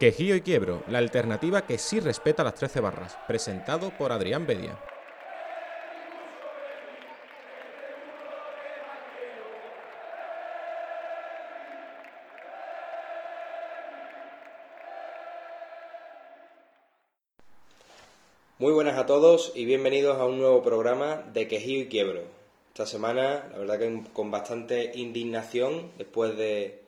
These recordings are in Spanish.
Quejío y Quiebro, la alternativa que sí respeta las 13 barras, presentado por Adrián Bedia. Muy buenas a todos y bienvenidos a un nuevo programa de Quejío y Quiebro. Esta semana, la verdad que con bastante indignación, después de,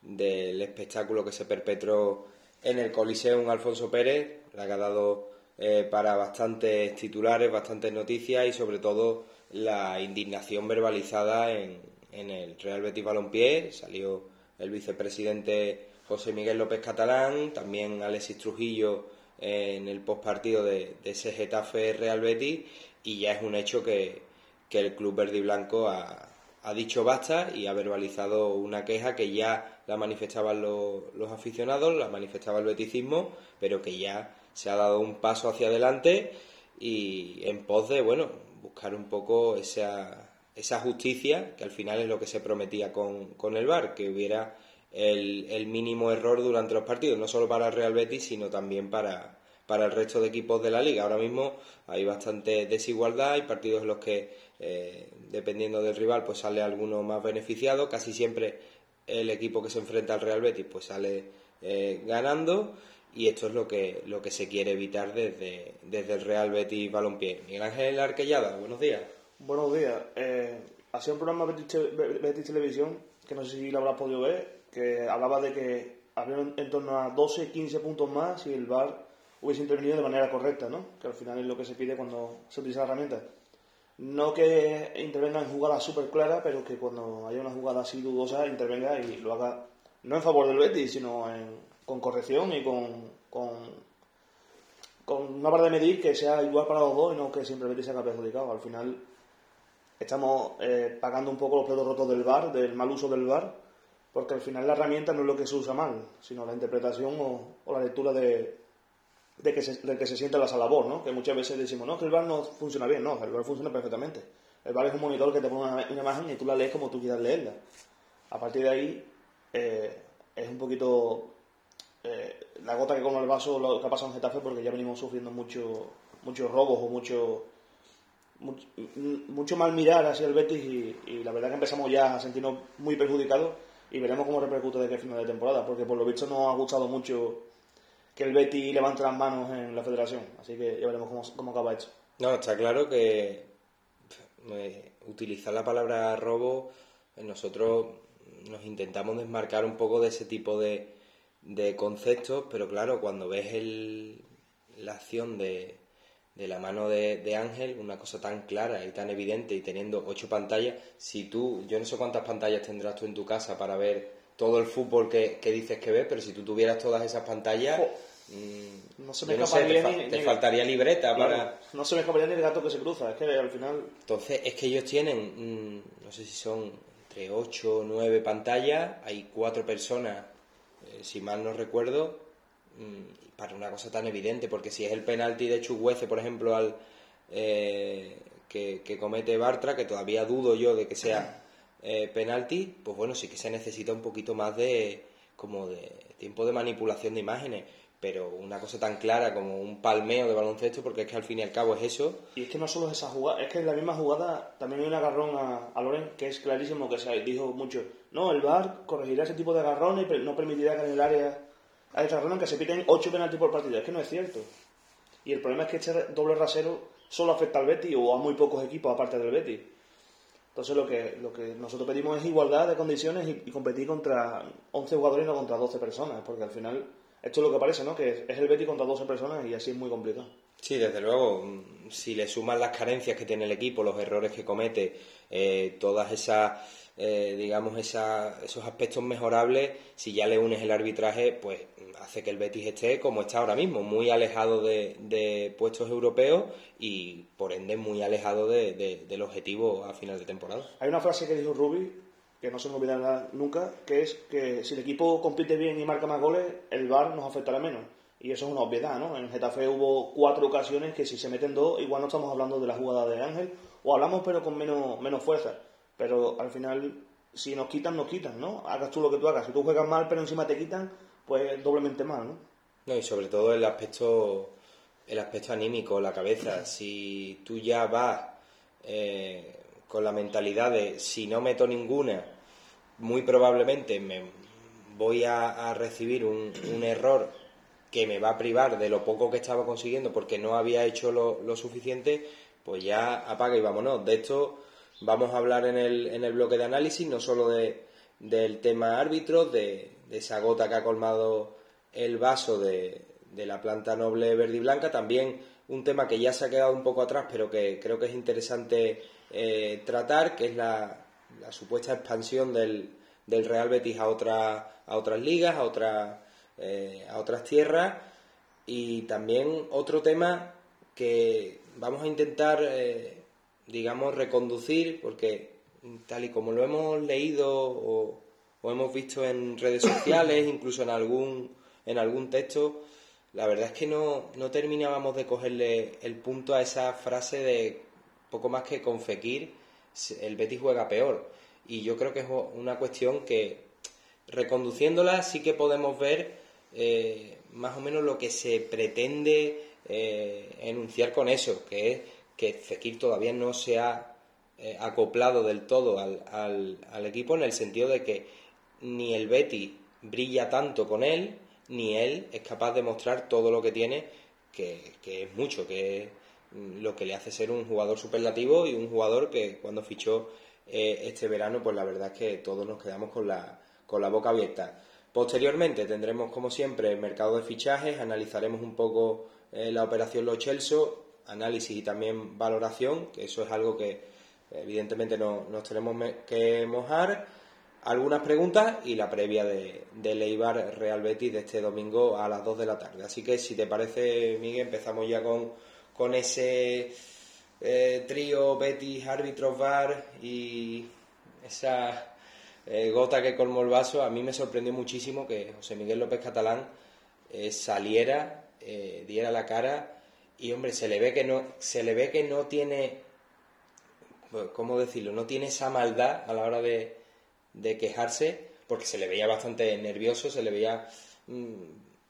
del espectáculo que se perpetró en el Coliseum Alfonso Pérez, la que ha dado eh, para bastantes titulares, bastantes noticias y sobre todo la indignación verbalizada en, en el Real Betis Balompié. Salió el vicepresidente José Miguel López Catalán, también Alexis Trujillo eh, en el postpartido de, de ese Getafe Real Betis y ya es un hecho que, que el club verde y blanco ha, ha dicho basta y ha verbalizado una queja que ya la manifestaban los, los aficionados, la manifestaba el beticismo, pero que ya se ha dado un paso hacia adelante y en pos de, bueno, buscar un poco esa, esa justicia, que al final es lo que se prometía con, con el VAR, que hubiera el, el, mínimo error durante los partidos, no solo para el Real Betis, sino también para, para el resto de equipos de la liga. Ahora mismo hay bastante desigualdad, hay partidos en los que, eh, dependiendo del rival, pues sale alguno más beneficiado, casi siempre el equipo que se enfrenta al Real Betis pues sale eh, ganando y esto es lo que, lo que se quiere evitar desde, desde el Real Betis Balompié. Miguel Ángel Arquellada, buenos días. Buenos días. Eh, ha sido un programa Betis, Betis Televisión, que no sé si lo habrás podido ver, que hablaba de que había en torno a 12, 15 puntos más y el VAR hubiese intervenido de manera correcta, ¿no? Que al final es lo que se pide cuando se utiliza la herramienta. No que intervenga en jugadas súper claras, pero que cuando haya una jugada así dudosa intervenga y lo haga no en favor del Betis, sino en, con corrección y con, una barra de medir que sea igual para los dos y no que siempre el Betis sea perjudicado. Al final estamos eh, pagando un poco los platos rotos del VAR, del mal uso del VAR, porque al final la herramienta no es lo que se usa mal, sino la interpretación o la lectura de, de que se, de que se siente la labor, ¿no? Que muchas veces decimos, no, que el bar no funciona bien, no, el bar funciona perfectamente. El bar es un monitor que te pone una, imagen y tú la lees como tú quieras leerla. A partir de ahí eh, es un poquito eh, la gota que come el vaso lo que ha pasado en Getafe porque ya venimos sufriendo mucho, muchos robos o mucho, mucho, mal mirar hacia el Betis y, la verdad que empezamos ya a sentirnos muy perjudicados y veremos cómo repercute de qué final de temporada porque por lo visto nos ha gustado mucho que el Betty levante las manos en la federación. Así que ya veremos cómo, cómo acaba esto. No, está claro que eh, utilizar la palabra robo, nosotros nos intentamos desmarcar un poco de ese tipo de, de conceptos, pero claro, cuando ves el, la acción de, de la mano de, de, Ángel, una cosa tan clara y tan evidente y teniendo ocho pantallas, si tú, yo no sé cuántas pantallas tendrás tú en tu casa para ver todo el fútbol que, que, dices que ves, pero si tú tuvieras todas esas pantallas, oh, mmm, no se me no sé, te, fa ni, te ni faltaría libreta claro, para... No se me escaparía ni el gato que se cruza, es que al final... Entonces, es que ellos tienen, mmm, no sé si son entre 8 o 9 pantallas, hay cuatro personas, eh, si mal no recuerdo, mmm, para una cosa tan evidente, porque si es el penalti de Chuguece, por ejemplo, al... Eh, que, que comete Bartra, que todavía dudo yo de que sea eh, penalti, pues bueno, sí que se necesita un poquito más de como de tiempo de manipulación de imágenes, pero una cosa tan clara como un palmeo de baloncesto, porque es que al fin y al cabo es eso. Y es que no solo es esa jugada, es que en la misma jugada también hay un agarrón a, a Loren, que es clarísimo que se dijo mucho, no, el VAR corregirá ese tipo de agarrones y no permitirá que en el área haya agarrones que se piten 8 penaltis por partido, es que no es cierto. Y el problema es que este doble rasero solo afecta al Betis o a muy pocos equipos aparte del Betis. Entonces lo que, lo que nosotros pedimos es igualdad de condiciones y, y, competir contra 11 jugadores y no contra 12 personas, porque al final esto es lo que parece, ¿no? Que es, el Betis contra 12 personas y así es muy complicado. Sí, desde luego, si le suman las carencias que tiene el equipo, los errores que comete, eh, todas esas, eh, digamos, esa, esos aspectos mejorables, si ya le unes el arbitraje, pues hace que el Betis esté como está ahora mismo, muy alejado de, de puestos europeos y por ende muy alejado de, de, del objetivo a final de temporada. Hay una frase que dijo Rubi, que no se me olvidará nunca, que es que si el equipo compite bien y marca más goles, el VAR nos afectará menos. Y eso es una obviedad, ¿no? En Getafe hubo cuatro ocasiones que si se meten dos, igual no estamos hablando de la jugada de Ángel, o hablamos pero con menos, menos fuerza. Pero al final, si nos quitan, nos quitan, ¿no? Hagas tú lo que tú hagas. Si tú juegas mal pero encima te quitan, pues doblemente mal, ¿no? No, y sobre todo el aspecto, el aspecto anímico, la cabeza. Si tú ya vas eh, con la mentalidad de si no meto ninguna, muy probablemente me voy a, recibir un, error que me va a privar de lo poco que estaba consiguiendo porque no había hecho lo, suficiente, pues ya apaga y vámonos. De esto vamos a hablar en el, en el bloque de análisis, no solo de, del tema árbitro, de, de esa gota que ha colmado el vaso de, de la planta noble verde y blanca, también un tema que ya se ha quedado un poco atrás, pero que creo que es interesante eh, tratar, que es la, supuesta expansión del, del, Real Betis a, otra, a otras ligas, a, eh, a otras tierras, y también otro tema que vamos a intentar, eh, digamos, reconducir, porque tal y como lo hemos leído o, o hemos visto en redes sociales, incluso en algún, en algún texto, la verdad es que no, no terminábamos de cogerle el punto a esa frase de poco más que con Fekir el Betis juega peor. Y yo creo que es una cuestión que, reconduciéndola, sí que podemos ver eh, más o menos lo que se pretende eh, enunciar con eso, que es que Fekir todavía no se ha eh, acoplado del todo al, al, al, equipo en el sentido de que ni el Betis brilla tanto con él, ni él es capaz de mostrar todo lo que tiene, que, es mucho, que lo que le hace ser un jugador superlativo y un jugador que cuando fichó eh, este verano, pues la verdad es que todos nos quedamos con la, con la boca abierta. Posteriormente tendremos, como siempre, el mercado de fichajes, analizaremos un poco eh, la operación Los Chelso, análisis y también valoración, que eso es algo que evidentemente no, nos tenemos que mojar algunas preguntas y la previa de, de Leibar Real Betis de este domingo a las 2 de la tarde. Así que si te parece, Miguel, empezamos ya con, con ese eh, trío Betis, árbitros, VAR y esa eh, gota que colmó el vaso. A mí me sorprendió muchísimo que José Miguel López Catalán eh, saliera, diera la cara y hombre, se le ve que no, se le ve que no tiene, ¿cómo decirlo? No tiene esa maldad a la hora de de quejarse, porque se le veía bastante nervioso, se le veía mm,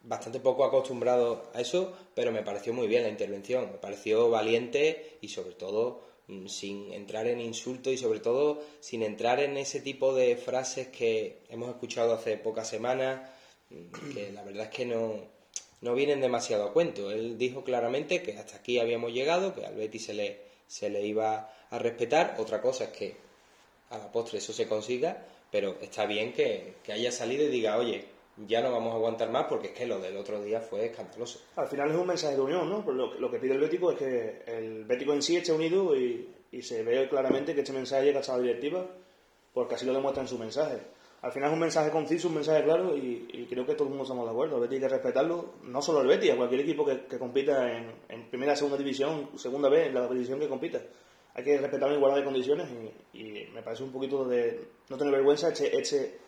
bastante poco acostumbrado a eso, pero me pareció muy bien la intervención, me pareció valiente y sobre todo mm, sin entrar en insultos y sobre todo sin entrar en ese tipo de frases que hemos escuchado hace pocas semanas, mm, que la verdad es que no, no vienen demasiado a cuento. Él dijo claramente que hasta aquí habíamos llegado, que al Betis se le, se le iba a respetar. Otra cosa es que a la postre eso se consiga, pero está bien que, haya salido y diga, oye, ya no vamos a aguantar más porque es que lo del otro día fue escandaloso. Al final es un mensaje de unión, ¿no? Lo, lo que pide el Bético es que el Bético en sí esté unido y, se ve claramente que este mensaje llega a la directiva porque así lo demuestra en su mensaje. Al final es un mensaje conciso, un mensaje claro y, creo que todo el mundo estamos de acuerdo. El Betis hay que respetarlo, no solo el Betis, a cualquier equipo que, compita en, primera, segunda división, segunda vez, en la división que compita hay que respetar la igualdad de condiciones y, me parece un poquito de no tener vergüenza ese,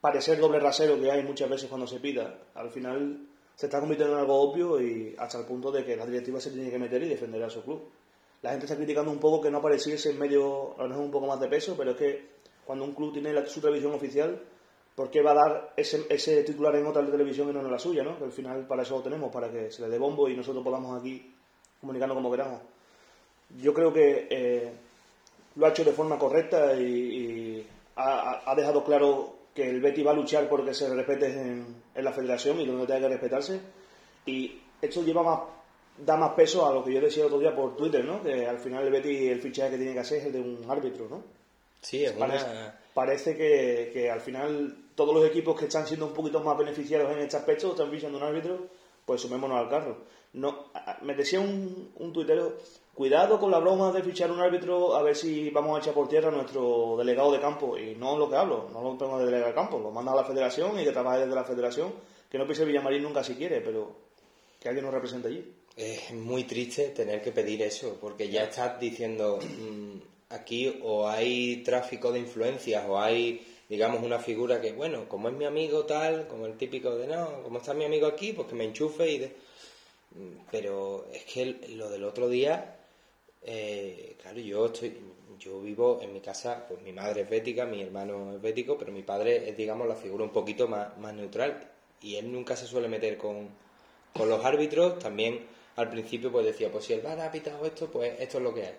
parecer doble rasero que hay muchas veces cuando se pita. Al final se está convirtiendo en algo obvio y hasta el punto de que la directiva se tiene que meter y defender a su club. La gente está criticando un poco que no apareciese en medio, a lo mejor un poco más de peso, pero es que cuando un club tiene su televisión oficial, ¿por qué va a dar ese, ese titular en otra televisión y no en la suya? ¿no? al final para eso lo tenemos, para que se le dé bombo y nosotros podamos aquí comunicarnos como queramos yo creo que eh, lo ha hecho de forma correcta y, ha, dejado claro que el Betty va a luchar porque se respete en, la federación y donde tenga que respetarse. Y esto lleva más, da más peso a lo que yo decía el otro día por Twitter, ¿no? Que al final el Betty el fichaje que tiene que hacer es el de un árbitro, ¿no? Sí, es parece, parece que, que, al final todos los equipos que están siendo un poquito más beneficiados en este aspecto están fichando un árbitro, pues sumémonos al carro. No, me decía un, un tuitero cuidado con la broma de fichar un árbitro a ver si vamos a echar por tierra a nuestro delegado de campo. Y no lo que hablo, no lo tengo de delegado de campo, lo manda a la federación y que trabaje desde la federación, que no pise Villamarín nunca si quiere, pero que alguien nos represente allí. Es muy triste tener que pedir eso, porque ya estás diciendo, mm, aquí o hay tráfico de influencias o hay, digamos, una figura que, bueno, como es mi amigo tal, como el típico de, no, como está mi amigo aquí, pues que me enchufe y de... Mm, pero es que lo del otro día eh, claro, yo estoy, yo vivo en mi casa, pues mi madre es bética, mi hermano es bético, pero mi padre es, digamos, la figura un poquito más, neutral. Y él nunca se suele meter con, con los árbitros. También al principio pues decía, pues si el VAR ha pitado esto, pues esto es lo que es.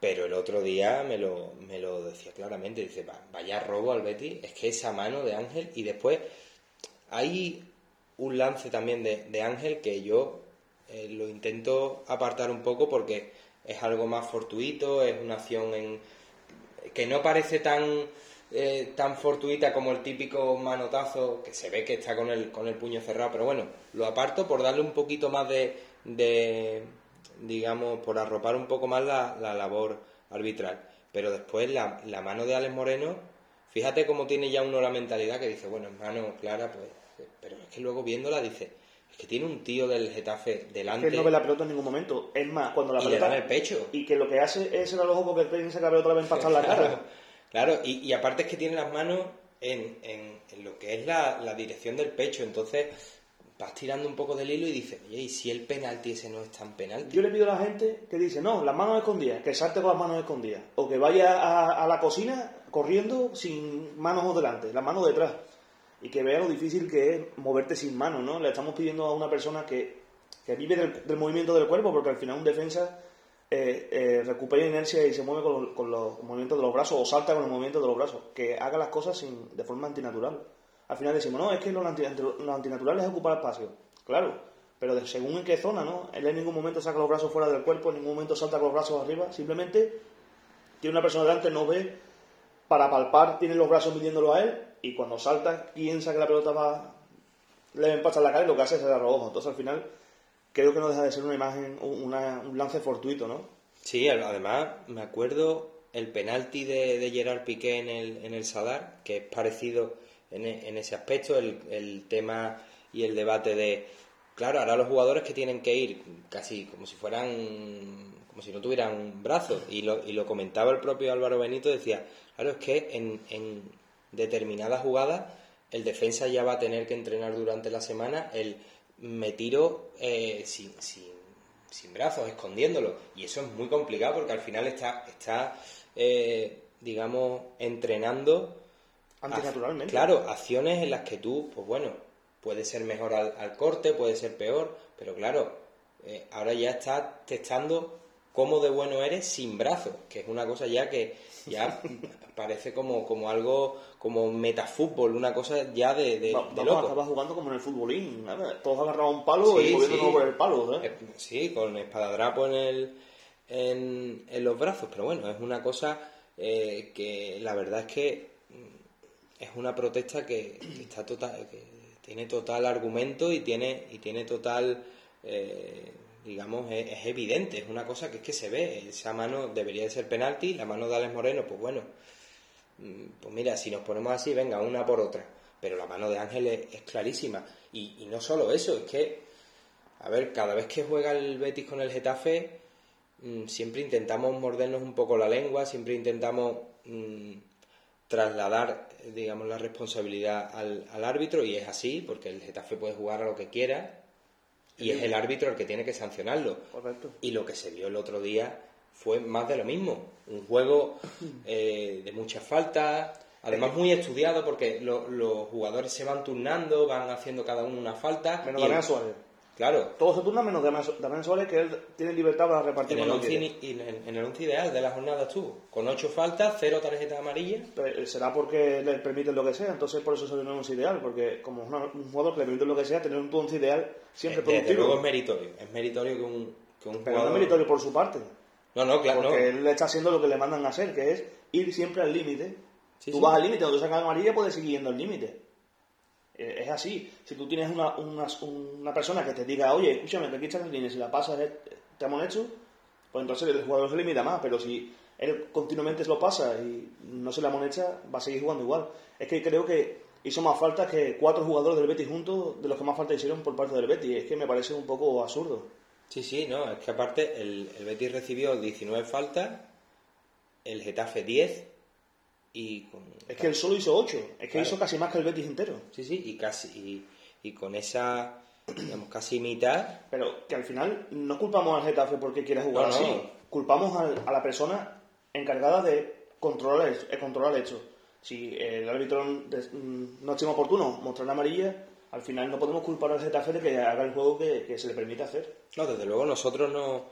Pero el otro día me lo, me lo decía claramente, dice, vaya robo al Betty, es que esa mano de Ángel y después hay un lance también de, Ángel que yo eh, lo intento apartar un poco porque es algo más fortuito, es una acción en, que no parece tan, eh, tan fortuita como el típico manotazo que se ve que está con el, con el puño cerrado, pero bueno, lo aparto por darle un poquito más de, de digamos, por arropar un poco más la, la labor arbitral. Pero después la, la mano de Alex Moreno, fíjate cómo tiene ya uno la mentalidad que dice, bueno, en mano clara, pues pero es que luego viéndola dice, es que tiene un tío del Getafe delante. Que no ve la pelota en ningún momento. Es más, cuando la pelota. Le en el pecho. Y que lo que hace es el ojo porque piensa que la pelota le va a impactar la cara. Claro, y, y, aparte es que tiene las manos en, en, en lo que es la, la, dirección del pecho. Entonces vas tirando un poco del hilo y dices, oye, ¿y si el penalti ese no es tan penalti? Yo le pido a la gente que dice, no, las manos escondidas, que salte con las manos escondidas. O que vaya a, a la cocina corriendo sin manos delante, las manos detrás y que vea lo difícil que es moverte sin mano, ¿no? Le estamos pidiendo a una persona que, que vive del, movimiento del cuerpo, porque al final un defensa eh, eh, recupera inercia y se mueve con, los movimientos de los brazos o salta con los movimientos de los brazos, que haga las cosas sin, de forma antinatural. Al final decimos, no, es que lo, antinatural es ocupar espacio. Claro, pero según en qué zona, ¿no? Él en ningún momento saca los brazos fuera del cuerpo, en ningún momento salta con los brazos arriba, simplemente tiene una persona delante, no ve, para palpar, tiene los brazos midiéndolo a él y cuando salta piensa que la pelota va le empasta la cara y lo que hace es los ojos. Entonces al final creo que no deja de ser una imagen, un lance fortuito, ¿no? Sí, además me acuerdo el penalti de, Gerard Piqué en el, en el Sadar, que es parecido en, en ese aspecto, el, el, tema y el debate de, claro, ahora los jugadores que tienen que ir casi como si fueran, como si no tuvieran brazos, y lo, y lo comentaba el propio Álvaro Benito, decía, claro, es que en, en determinada jugada, el defensa ya va a tener que entrenar durante la semana el me tiro eh, sin, sin, sin, brazos, escondiéndolo. Y eso es muy complicado porque al final está, está eh, digamos, entrenando. Antinaturalmente. claro, acciones en las que tú, pues bueno, puede ser mejor al, corte, puede ser peor, pero claro, eh, ahora ya estás testando cómo de bueno eres sin brazos, que es una cosa ya que ya parece como, como algo, como metafútbol, una cosa ya de, de, loco. Estaba jugando como en el futbolín, todos agarraban un palo y moviéndonos por el palo. ¿eh? Sí, con espadadrapo en, el, en, en los brazos, pero bueno, es una cosa eh, que la verdad es que mm, es una protesta que, está total, que tiene total argumento y tiene, y tiene total... Eh, digamos, es, evidente, es una cosa que es que se ve. Esa mano debería de ser penalti, la mano de Alex Moreno, pues bueno, mm, pues mira, si nos ponemos así, venga, una por otra. Pero la mano de Ángel es, clarísima. Y, no solo eso, es que, a ver, cada vez que juega el Betis con el Getafe, mm, siempre intentamos mordernos un poco la lengua, siempre intentamos mm, trasladar, digamos, la responsabilidad al árbitro, y es así, porque el Getafe puede jugar a lo que quiera, y es el árbitro el que tiene que sancionarlo. Correcto. Y lo que se vio el otro día fue más de lo mismo. Un juego eh, de muchas faltas, además muy estudiado porque los jugadores se van turnando, van haciendo cada uno una falta. Menos Suárez. Claro. Todos se turnan menos Damián Suárez, que él tiene libertad para repartir en el, once, en, el once ideal de la jornada estuvo, con ocho faltas, cero tarjetas amarillas. Eh, será porque le permiten lo que sea, entonces por eso se el once ideal, porque como es un jugador que le permite lo que sea, tener un once ideal siempre es, productivo. luego es meritorio, es meritorio que un, que un Pero no es meritorio por su parte. No, no, claro. Porque él está haciendo lo que le mandan a hacer, que es ir siempre al límite. Tú vas al límite, cuando sacas amarilla puedes seguir yendo al límite. Eh, es así. Si tú tienes una, una, persona que te diga, oye, escúchame, te quitas el línea, si la pasas, eh, te hecho, pues entonces el jugador se limita más. Pero si él continuamente lo pasa y no se la monecha, va a seguir jugando igual. Es que creo que hizo más falta que cuatro jugadores del Betis juntos de los que más falta hicieron por parte del Betis. Es que me parece un poco absurdo. Sí, sí, no, es que aparte el, el Betis recibió 19 faltas, el Getafe 10 es que él solo hizo 8, es que hizo casi más que el Betis entero. Sí, sí, y casi y, con esa, digamos, casi mitad... Pero que al final no culpamos al Getafe porque quiere jugar así, culpamos a la persona encargada de controlar el, controlar el hecho. Si el árbitro no estima oportuno mostrar la amarilla, al final no podemos culpar al Getafe de que haga el juego que, se le permite hacer. No, desde luego nosotros no,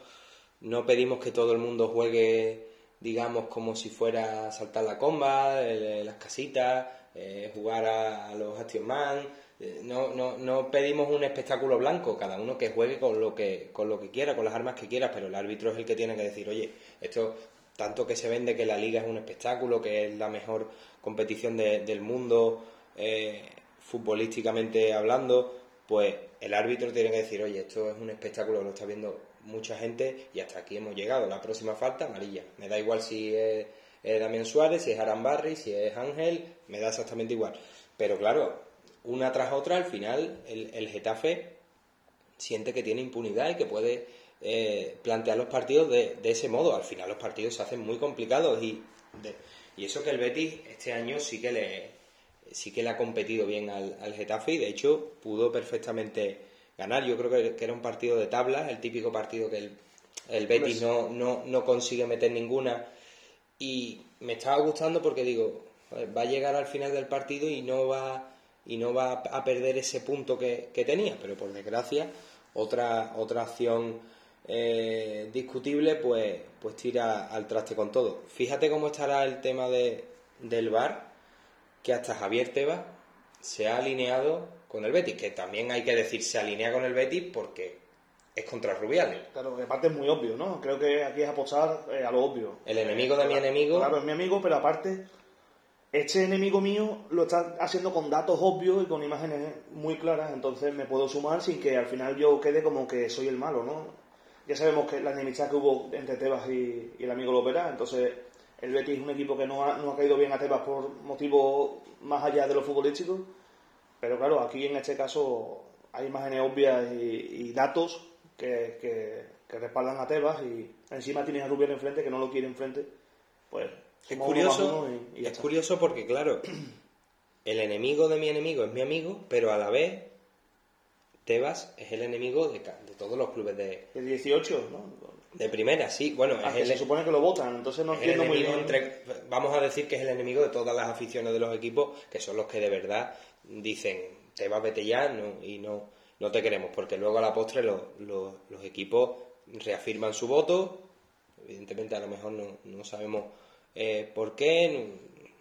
no pedimos que todo el mundo juegue, digamos, como si fuera saltar la comba, las casitas, eh, jugar a, los Action Man. Eh, no, no, no pedimos un espectáculo blanco, cada uno que juegue con lo que, con lo que quiera, con las armas que quiera, pero el árbitro es el que tiene que decir, oye, esto tanto que se vende que la liga es un espectáculo, que es la mejor competición del mundo eh, futbolísticamente hablando, pues el árbitro tiene que decir, oye, esto es un espectáculo, lo está viendo mucha gente y hasta aquí hemos llegado. La próxima falta, amarilla. Me da igual si es, Damián Suárez, si es Arambarri, si es Ángel, me da exactamente igual. Pero claro, una tras otra, al final el, Getafe siente que tiene impunidad y que puede eh, plantear los partidos de, ese modo. Al final los partidos se hacen muy complicados y, y eso que el Betis este año sí que le, sí que le ha competido bien al, al Getafe y de hecho pudo perfectamente ganar. Yo creo que, era un partido de tablas, el típico partido que el, el Betis no, no, no consigue meter ninguna y me estaba gustando porque digo, va a llegar al final del partido y no va y no va a perder ese punto que, tenía, pero por desgracia otra otra acción eh, discutible pues pues tira al traste con todo. Fíjate cómo estará el tema de, del VAR, que hasta Javier Tebas se ha alineado con el Betis, que también hay que decir se alinea con el Betis porque es contra Rubiales. Claro, que aparte es muy obvio, ¿no? Creo que aquí es apostar eh, a lo obvio. El enemigo de mi enemigo. Claro, es mi amigo, pero aparte este enemigo mío lo está haciendo con datos obvios y con imágenes muy claras, entonces me puedo sumar sin que al final yo quede como que soy el malo, ¿no? Ya sabemos que la enemistad que hubo entre Tebas y, el amigo Lopera, entonces el Betis es un equipo que no ha, no ha caído bien a Tebas por motivos más allá de lo futbolístico, pero claro, aquí en este caso hay imágenes obvias y, datos que, que, respaldan a Tebas y encima tienes a Rubiales enfrente que no lo quiere enfrente, pues es curioso, es curioso porque, claro, el enemigo de mi enemigo es mi amigo, pero a la vez Tebas es el enemigo de, de todos los clubes de... De 18, ¿no? De primera, sí. Bueno, ah, se supone que lo votan, entonces no entiendo muy bien. vamos a decir que es el enemigo de todas las aficiones de los equipos, que son los que de verdad dicen, Tebas vete ya no, y no, no te queremos, porque luego a la postre los, los equipos reafirman su voto, evidentemente a lo mejor no, no sabemos eh, ¿Por qué?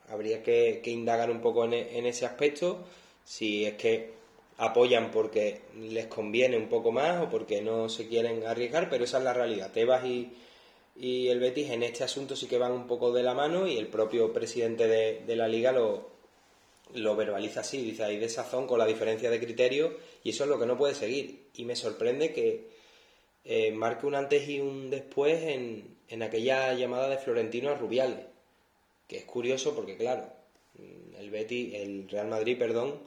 Habría que, indagar un poco en, ese aspecto, si es que apoyan porque les conviene un poco más o porque no se quieren arriesgar, pero esa es la realidad. Tebas y, y el Betis en este asunto sí que van un poco de la mano y el propio presidente de, la liga lo, lo verbaliza así, dice hay desazón con la diferencia de criterio y eso es lo que no puede seguir. Y me sorprende que eh, marque un antes y un después en, en aquella llamada de Florentino a Rubiales, que es curioso porque, claro, el Betty, el Real Madrid, perdón,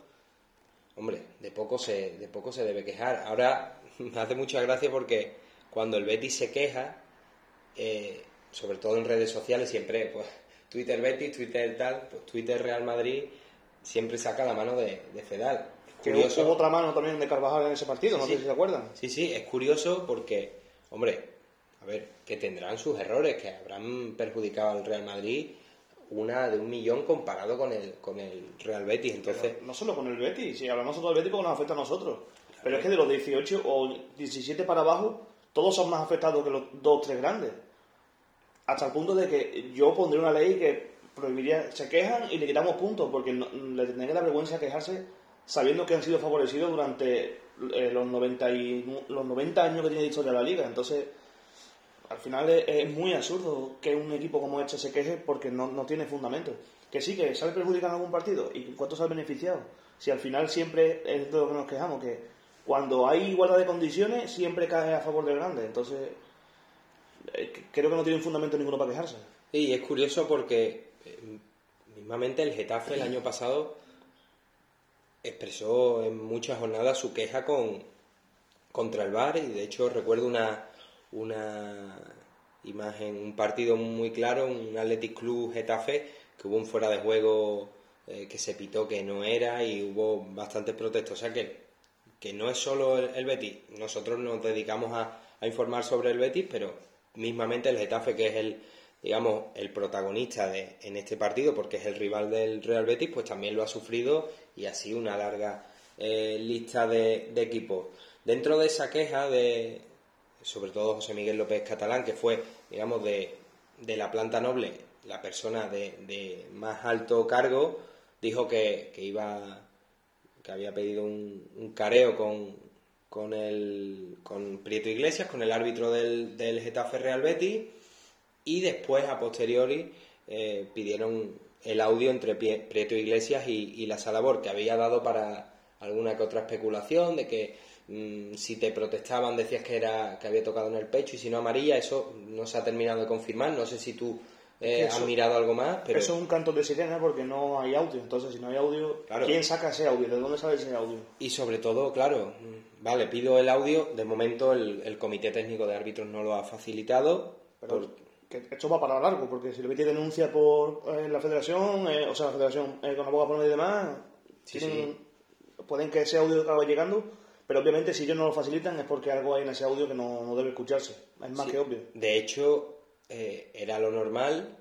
hombre, de poco se, de poco se debe quejar. Ahora me hace mucha gracia porque cuando el Betty se queja, eh, sobre todo en redes sociales, siempre, pues, Twitter Betis, Twitter tal, pues Twitter Real Madrid siempre saca la mano de, de Fedal. curioso. Hubo otra mano también de Carvajal en ese partido, no sé si se acuerdan. Sí, sí, es curioso porque, hombre, a ver, que tendrán sus errores, que habrán perjudicado al Real Madrid una de un millón comparado con el, con el Real Betis. Entonces, no solo con el Betis, si hablamos solo del Betis porque nos afecta a nosotros. Pero es que de los 18 o 17 para abajo, todos son más afectados que los dos tres grandes. Hasta el punto de que yo pondré una ley que prohibiría, se quejan y le quitamos puntos, porque le tendría la vergüenza quejarse sabiendo que han sido favorecidos durante eh, los, 90 y, los 90 años que tiene de historia la liga. Entonces, al final es, muy absurdo que un equipo como este se queje porque no, tiene fundamento. Que sí, que sale perjudicado en algún partido. ¿Y cuánto sale beneficiado? Si al final siempre es de lo que nos quejamos, que cuando hay igualdad de condiciones siempre cae a favor del grande. Entonces, eh, creo que no tiene fundamento ninguno para quejarse. Sí, es curioso porque mismamente el Getafe el año pasado expresó en muchas jornadas su queja con contra el VAR y de hecho recuerdo una una imagen, un partido muy claro, un Athletic Club Getafe, que hubo un fuera de juego eh, que se pitó que no era y hubo bastantes protestos. O sea que, que no es solo el, Betis, nosotros nos dedicamos a, informar sobre el Betis, pero mismamente el Getafe, que es el digamos, el protagonista de, en este partido, porque es el rival del Real Betis, pues también lo ha sufrido y así una larga eh, lista de, equipos. Dentro de esa queja de, sobre todo José Miguel López Catalán, que fue, digamos, de, de la planta noble, la persona de, de más alto cargo, dijo que, que iba que había pedido un, un careo con, con, el, con Prieto Iglesias, con el árbitro del, del Getafe Real Betis, y después, a posteriori, eh, pidieron el audio entre Prieto Iglesias y, y la Salabor, que había dado para alguna que otra especulación de que mm, si te protestaban decías que era que había tocado en el pecho y si no amarilla, eso no se ha terminado de confirmar. No sé si tú eh, has mirado algo más, pero Eso es un canto de sirena porque no hay audio. Entonces, si no hay audio, Claro. ¿quién saca ese audio? ¿De dónde sale ese audio? Y sobre todo, claro, mm, vale, pido el audio. De momento el, el Comité Técnico de Árbitros no lo ha facilitado. Pero por- que esto va para largo, porque si el Betis denuncia por eh, la federación, eh, o sea, la federación eh, con aboga por medio y demás, Sí, tienen- pueden que ese audio acabe llegando, pero obviamente si ellos no lo facilitan es porque algo hay en ese audio que no, no debe escucharse. Es más Sí. que obvio. De hecho, eh, era lo normal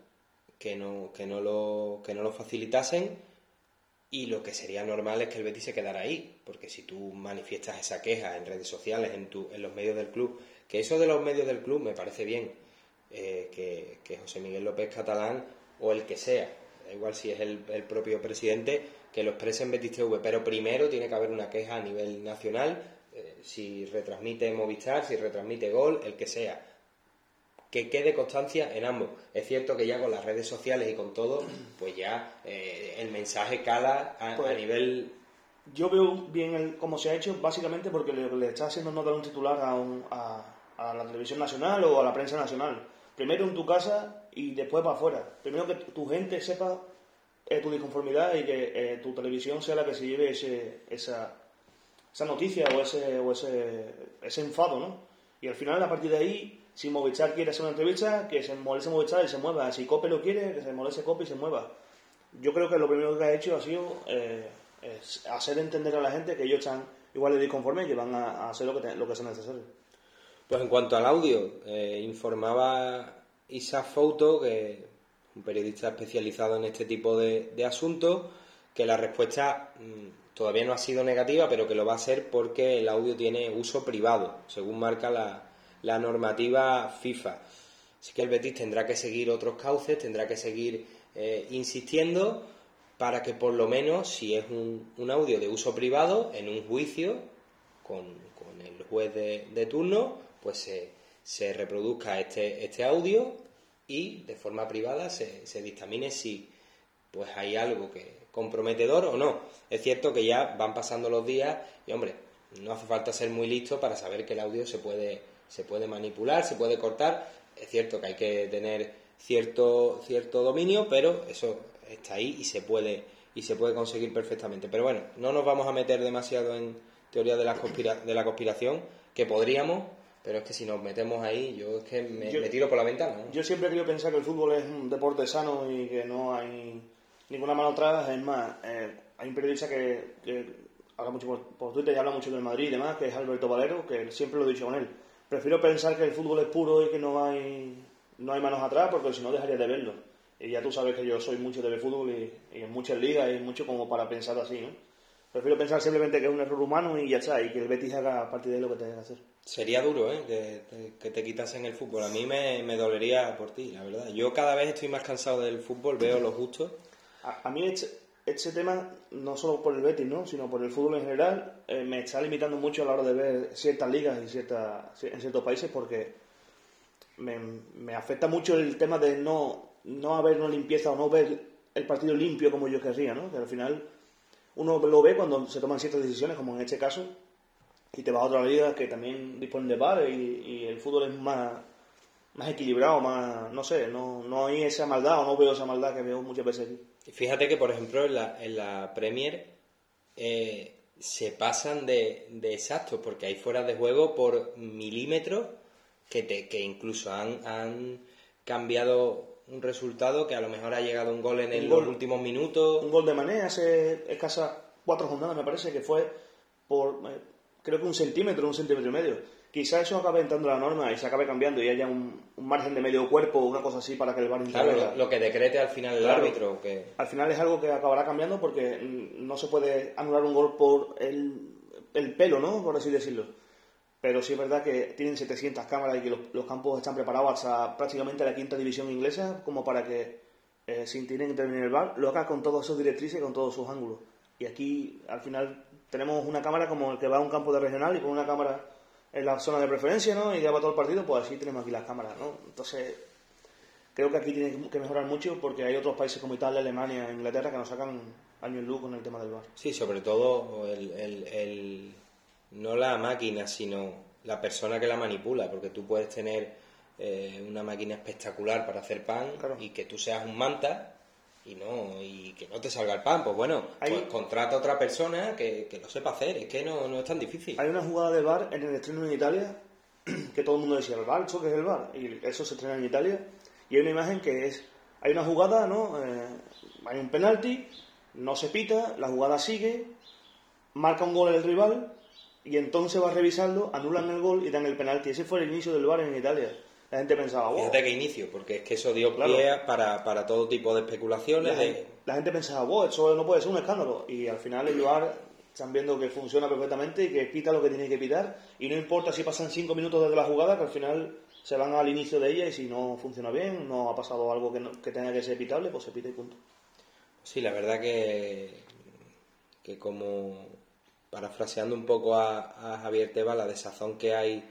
que no, que, no lo, que no lo facilitasen y lo que sería normal es que el Betis se quedara ahí, porque si tú manifiestas esa queja en redes sociales, en, tu, en los medios del club, que eso de los medios del club me parece bien, eh, que, que José Miguel López Catalán o el que sea, da igual si es el, el propio presidente, que lo exprese en Betis TV, pero primero tiene que haber una queja a nivel nacional, eh, si retransmite Movistar, si retransmite Gol, el que sea, que quede constancia en ambos. Es cierto que ya con las redes sociales y con todo, pues ya eh, el mensaje cala a, a Pues- nivel... Yo veo bien el- cómo se ha hecho, básicamente porque le, le está haciendo no dar un titular a, un- a, a la televisión nacional o a la prensa nacional. Primero en tu casa y después para afuera. Primero que tu gente sepa eh, tu disconformidad y que eh, tu televisión sea la que se lleve ese, esa, esa noticia o ese, o ese, ese enfado, ¿no? Y al final, a partir de ahí, si Movistar quiere hacer una entrevista, que se moleste Movistar y se mueva. Si Cope lo quiere, que se moleste Cope y se mueva. Yo creo que lo primero que ha hecho ha sido eh, hacer entender a la gente que ellos están igual de disconformes y que van a, hacer lo que, lo que sea necesario. Pues en cuanto al audio, eh, informaba Isa Fouto, que un periodista especializado en este tipo de, de asuntos, que la respuesta mm, todavía no ha sido negativa, pero que lo va a ser porque el audio tiene uso privado, según marca la, normativa FIFA. Así que el Betis tendrá que seguir otros cauces, tendrá que seguir eh, insistiendo para que por lo menos, si es un, audio de uso privado, en un juicio con, el juez de turno, pues se, reproduzca este, este audio y de forma privada se, se dictamine si pues hay algo que comprometedor o no. Es cierto que ya van pasando los días y hombre, no hace falta ser muy listo para saber que el audio se puede, se puede manipular, se puede cortar. Es cierto que hay que tener cierto, cierto dominio, pero eso está ahí y se puede y se puede conseguir perfectamente. Pero bueno, no nos vamos a meter demasiado en teoría de de la conspiración, que podríamos, pero es que si nos metemos ahí, yo es que me, Yo- me tiro por la ventana. ¿no? Yo siempre he querido pensar que el fútbol es un deporte sano y que no hay ninguna mano atrás. Es más, eh, hay un periodista que, que habla mucho por, por Twitter y habla mucho del Madrid y demás, que es Alberto Valero, que siempre lo he dicho con él. Prefiero pensar que el fútbol es puro y que no hay, no hay manos atrás, porque si no dejaría de verlo. Y ya tú sabes que yo soy mucho de ver fútbol y, y en muchas ligas y mucho como para pensar así, ¿no? Prefiero pensar simplemente que es un error humano y ya está, y que el Betis haga a partir de ahí lo que tenga que hacer. Sería duro, ¿eh? Que, te- que te quitasen el fútbol. A mí me, me dolería por ti, la verdad. Yo cada vez estoy más cansado del fútbol, veo lo justo. A, a mí este, este tema, no solo por el Betis, ¿no? sino por el fútbol en general, eh, me está limitando mucho a la hora de ver ciertas ligas y ciertas, en ciertos países porque me, me afecta mucho el tema de no, no haber una limpieza o no ver el partido limpio como yo querría, ¿no? Que al final uno lo ve cuando se toman ciertas decisiones, como en este caso, y te vas a otra liga que también dispone de bar y, el fútbol es más, más equilibrado, más, no sé, no, no hay esa maldad o no veo esa maldad que veo muchas veces aquí. Fíjate que, por ejemplo, en la, en la Premier eh, se pasan de, de exactos, porque hay fuera de juego por milímetros que, te, que incluso han, han cambiado un resultado que a lo mejor ha llegado un gol en Un el- gol. los últimos minutos. un gol de Mané hace escasas cuatro jornadas, me parece que fue por, eh, creo que un centímetro, un centímetro y medio. quizá eso acabe entrando en la norma y se acabe cambiando y haya un, un margen de medio cuerpo o una cosa así para que el VAR Claro, lo, lo que decrete al final el Claro. árbitro. Que... Al final es algo que acabará cambiando porque no se puede anular un gol por el, el pelo, ¿no? Por así decirlo. Pero sí es verdad que tienen 700 cámaras y que los, los campos están preparados hasta prácticamente la quinta división inglesa como para que, eh, sin tener que intervenir el VAR, lo haga con todas sus directrices y con todos sus ángulos. Y aquí, al final, tenemos una cámara como el que va a un campo de regional y con una cámara en la zona de preferencia, ¿no? Y ya va todo el partido, pues así tenemos aquí las cámaras, ¿no? Entonces, creo que aquí tiene que mejorar mucho porque hay otros países como Italia, Alemania, Inglaterra que nos sacan años luz con el tema del VAR. Sí, sobre todo el, el- el- no la máquina, sino la persona que la manipula, porque tú puedes tener eh, una máquina espectacular para hacer pan Claro. y que tú seas un manta y no y que no te salga el pan, pues bueno, pues contrata a otra persona que, que lo sepa hacer, es que no, no es tan difícil. Hay una jugada de VAR en el estreno en Italia que todo el mundo decía, ¿el VAR? ¿Eso qué es el VAR? Y eso se estrena en Italia. Y hay una imagen que es, hay una jugada, ¿no? Eh, hay un penalti, no se pita, la jugada sigue, marca un gol el rival y entonces va a revisarlo, anulan el gol y dan el penalti. Ese fue el inicio del VAR en Italia. La gente pensaba, wow. Fíjate que inicio, porque es que eso dio Claro. pie para, para todo tipo de La especulaciones. de- gente, la gente pensaba, wow, eso no puede ser un escándalo. Y al final el VAR están viendo que funciona perfectamente y que pita lo que tiene que pitar. Y no importa si pasan cinco minutos desde la jugada, que al final se van al inicio de ella y si no funciona bien, no ha pasado algo que, no- que tenga que ser pitable, pues se pita y punto. Sí, la verdad que, que como parafraseando un poco a, Javier Tebas, la desazón que hay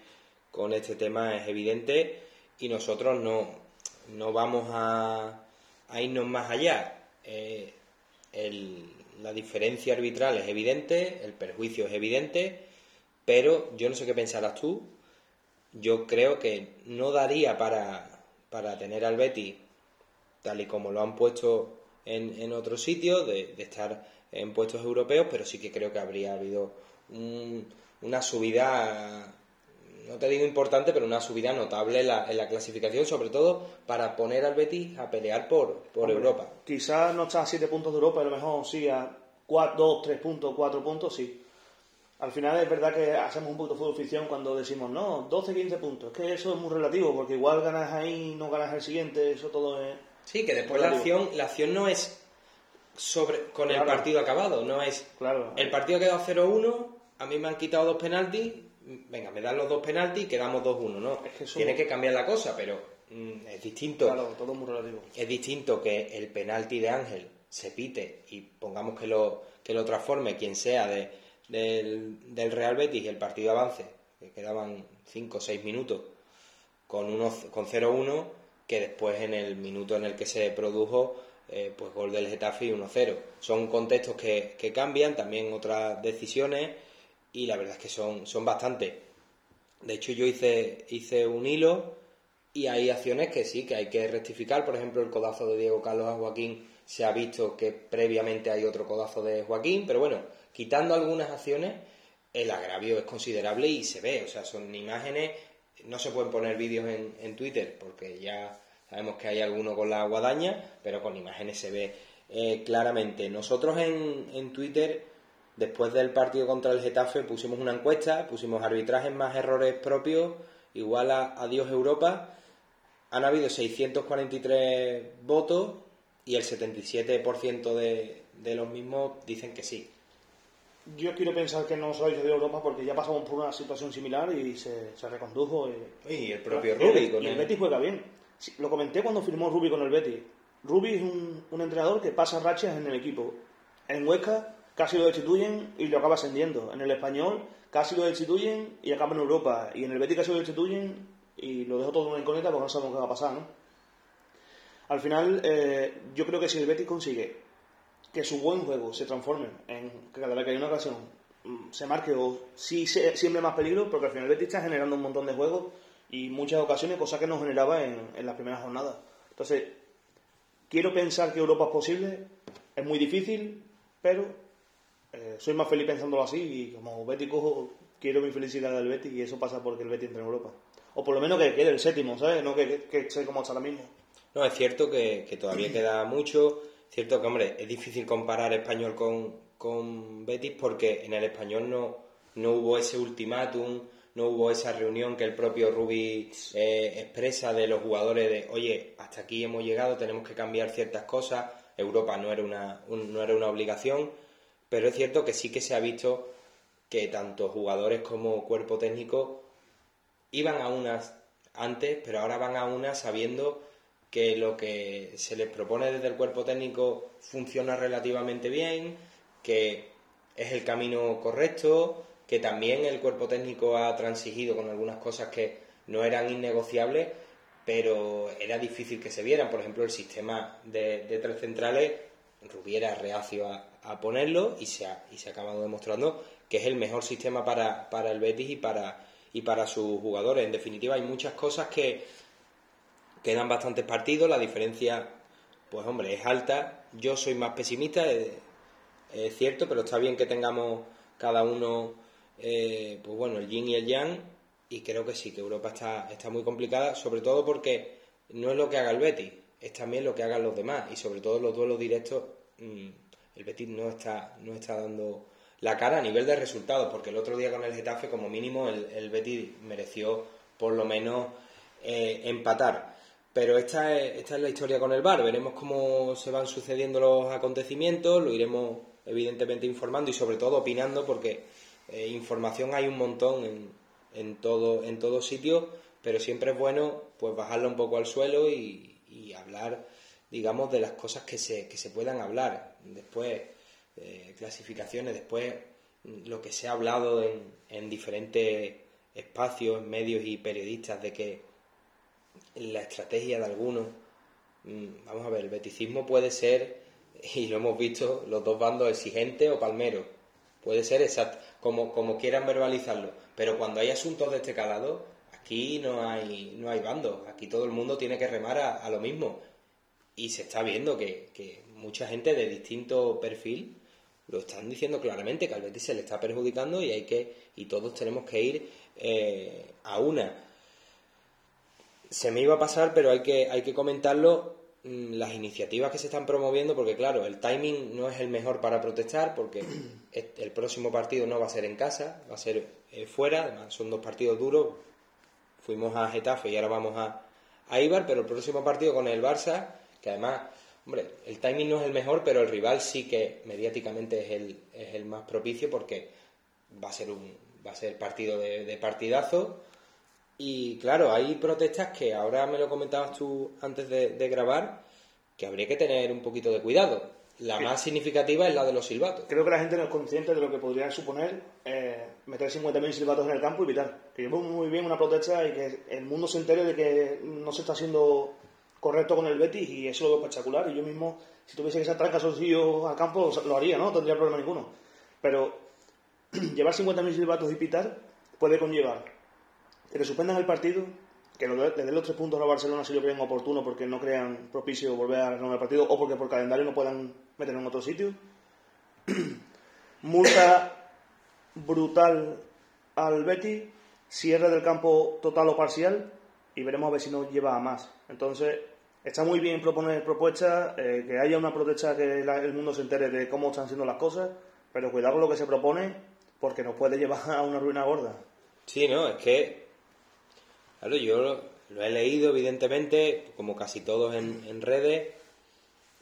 con este tema es evidente y nosotros no, no vamos a, irnos más allá. Eh, la diferencia arbitral es evidente, el perjuicio es evidente, pero yo no sé qué pensarás tú. Yo creo que no daría para, para tener al Betis tal y como lo han puesto en, en otros sitios, de estar en puestos europeos, pero sí que creo que habría habido un- una subida, no te digo importante, pero una subida notable en la, en la clasificación, sobre todo para poner al Betis a pelear por, por Hombre, Europa. Quizás no está a 7 puntos de Europa, a lo mejor sí a 2, 3 puntos, 4 puntos, sí. Al final es verdad que hacemos un poquito de fútbol ficción cuando decimos, no, 12, 15 puntos. Es que eso es muy relativo, porque igual ganas ahí y no ganas el siguiente, eso todo es... Sí, que después la acción, la acción no es sobre con el Claro. partido acabado, no es Claro. el partido ha quedado 0-1, a mí me han quitado dos penaltis, venga, me dan los dos penaltis y quedamos 2-1, ¿no? Es que eso- Tiene que cambiar la cosa, pero mm, es distinto. Claro, todo muy relativo. Es distinto que el penalti de Ángel se pite y pongamos que lo, que lo transforme quien sea de, del, del Real Betis y el partido avance, que quedaban 5 o 6 minutos con, uno, con 0-1, que después en el minuto en el que se produjo, eh, pues gol del Getafe y 1-0. Son contextos que, que cambian, también otras decisiones, y la verdad es que son, son bastante. De hecho, yo hice, hice un hilo y hay acciones que sí, que hay que rectificar. Por ejemplo, el codazo de Diego Carlos a Joaquín se ha visto que previamente hay otro codazo de Joaquín, pero bueno, quitando algunas acciones, el agravio es considerable y se ve. O sea, son imágenes, no se pueden poner vídeos en, en Twitter porque ya sabemos que hay alguno con la guadaña, pero con imágenes se ve eh, claramente. Nosotros en, en Twitter Después del partido contra el Getafe pusimos una encuesta, pusimos arbitrajes más errores propios, igual a Adiós Europa. Han habido 643 votos y el 77% de, de los mismos dicen que sí. Yo quiero pensar que no sois de Europa porque ya pasamos por una situación similar y se, se recondujo. Y, Y el propio con y el el- Betis juega bien. Lo comenté cuando firmó Rubi con el Betis. Rubi es un, entrenador que pasa rachas en el equipo. En Huesca casi lo destituyen y lo acaba ascendiendo. En el Español casi lo destituyen y acaba en Europa. Y en el Betis casi lo destituyen y lo dejo todo en una incógnita porque no sabemos qué va a pasar, ¿no? Al final, eh, yo creo que si el Betis consigue que su buen juego se transforme en que cada vez que hay una ocasión mm, se marque o sí se, siempre más peligro, porque al final el Betis está generando un montón de juegos y muchas ocasiones, cosas que no generaba en, en las primeras jornadas. Entonces, quiero pensar que Europa es posible, es muy difícil, pero eh, soy más feliz pensándolo así y como Betis cojo, quiero mi felicidad del Betis y eso pasa porque el Betis entra en Europa. O por lo menos que quede el séptimo, ¿sabes? No que, que, que esté como hasta ahora mismo. No, es cierto que, que todavía queda mucho. Es cierto que, hombre, es difícil comparar español con, con Betis porque en el español no, no hubo ese ultimátum, no hubo esa reunión que el propio Rubi eh, expresa de los jugadores de, oye, hasta aquí hemos llegado, tenemos que cambiar ciertas cosas, Europa no era una, no era una obligación, pero es cierto que sí que se ha visto que tanto jugadores como cuerpo técnico iban a unas antes, pero ahora van a unas sabiendo que lo que se les propone desde el cuerpo técnico funciona relativamente bien, que es el camino correcto, que también el cuerpo técnico ha transigido con algunas cosas que no eran innegociables, pero era difícil que se vieran. Por ejemplo, el sistema de, tres centrales, Rubiera reacio a, ponerlo y se, ha, y se ha acabado demostrando que es el mejor sistema para, para el Betis y para, y para sus jugadores. En definitiva, hay muchas cosas que quedan bastantes partidos, la diferencia, pues hombre, es alta. Yo soy más pesimista, es, cierto, pero está bien que tengamos cada uno, eh, pues bueno, el yin y el yang, y creo que sí, que Europa está, está muy complicada, sobre todo porque no es lo que haga el Betis, es también lo que hagan los demás, y sobre todo los duelos directos, mm, el Betis no está, no está dando la cara a nivel de resultados, porque el otro día con el Getafe, como mínimo, el, el Betis mereció por lo menos eh, empatar. Pero esta es, esta es la historia con el bar. Veremos cómo se van sucediendo los acontecimientos, lo iremos evidentemente informando y sobre todo opinando porque eh, información hay un montón en, en todo en todo sitio, pero siempre es bueno pues bajarlo un poco al suelo y, hablar digamos de las cosas que se, que se puedan hablar. Después eh, clasificaciones, después lo que se ha hablado en, en diferentes espacios, medios y periodistas de que la estrategia de algunos. Mm, vamos a ver, el beticismo puede ser, y lo hemos visto, los dos bandos exigentes o palmeros. Puede ser exacto, como, como quieran verbalizarlo. Pero cuando hay asuntos de este calado, aquí no hay, no hay bandos. Aquí todo el mundo tiene que remar a, lo mismo. Y se está viendo que, que, mucha gente de distinto perfil lo están diciendo claramente que al Betis se le está perjudicando y hay que y todos tenemos que ir eh, a una se me iba a pasar, pero hay que, hay que comentarlo, las iniciativas que se están promoviendo, porque claro, el timing no es el mejor para protestar, porque el próximo partido no va a ser en casa, va a ser eh, fuera, además son dos partidos duros, fuimos a Getafe y ahora vamos a, a Ibar, pero el próximo partido con el Barça, que además, hombre, el timing no es el mejor, pero el rival sí que mediáticamente es el, es el más propicio porque va a ser un va a ser partido de, de partidazo y claro, hay protestas que ahora me lo comentabas tú antes de, grabar, que habría que tener un poquito de cuidado. La más significativa es la de los silbatos. Creo que la gente no es consciente de lo que podría suponer eh, meter 50.000 silbatos en el campo y vital. Que veo muy bien una protesta y que el mundo se entere de que no se está haciendo correcto con el Betis y eso lo veo espectacular. Y yo mismo, si tuviese que sacar calzoncillos al campo, lo haría, ¿no? No tendría problema ninguno. Pero llevar 50.000 silbatos y pitar puede conllevar que le suspendan el partido, que le den los tres puntos a Barcelona si lo creen oportuno porque no crean propicio volver a renovar el partido o porque por calendario no puedan meterlo en otro sitio. Multa brutal al Betty, cierre del campo total o parcial y veremos a ver si nos lleva a más. Entonces, está muy bien proponer propuestas, eh, que haya una protesta que el mundo se entere de cómo están siendo las cosas, pero cuidado con lo que se propone porque nos puede llevar a una ruina gorda. Sí, no, es que Claro, yo lo, he leído, evidentemente, como casi todos en, redes,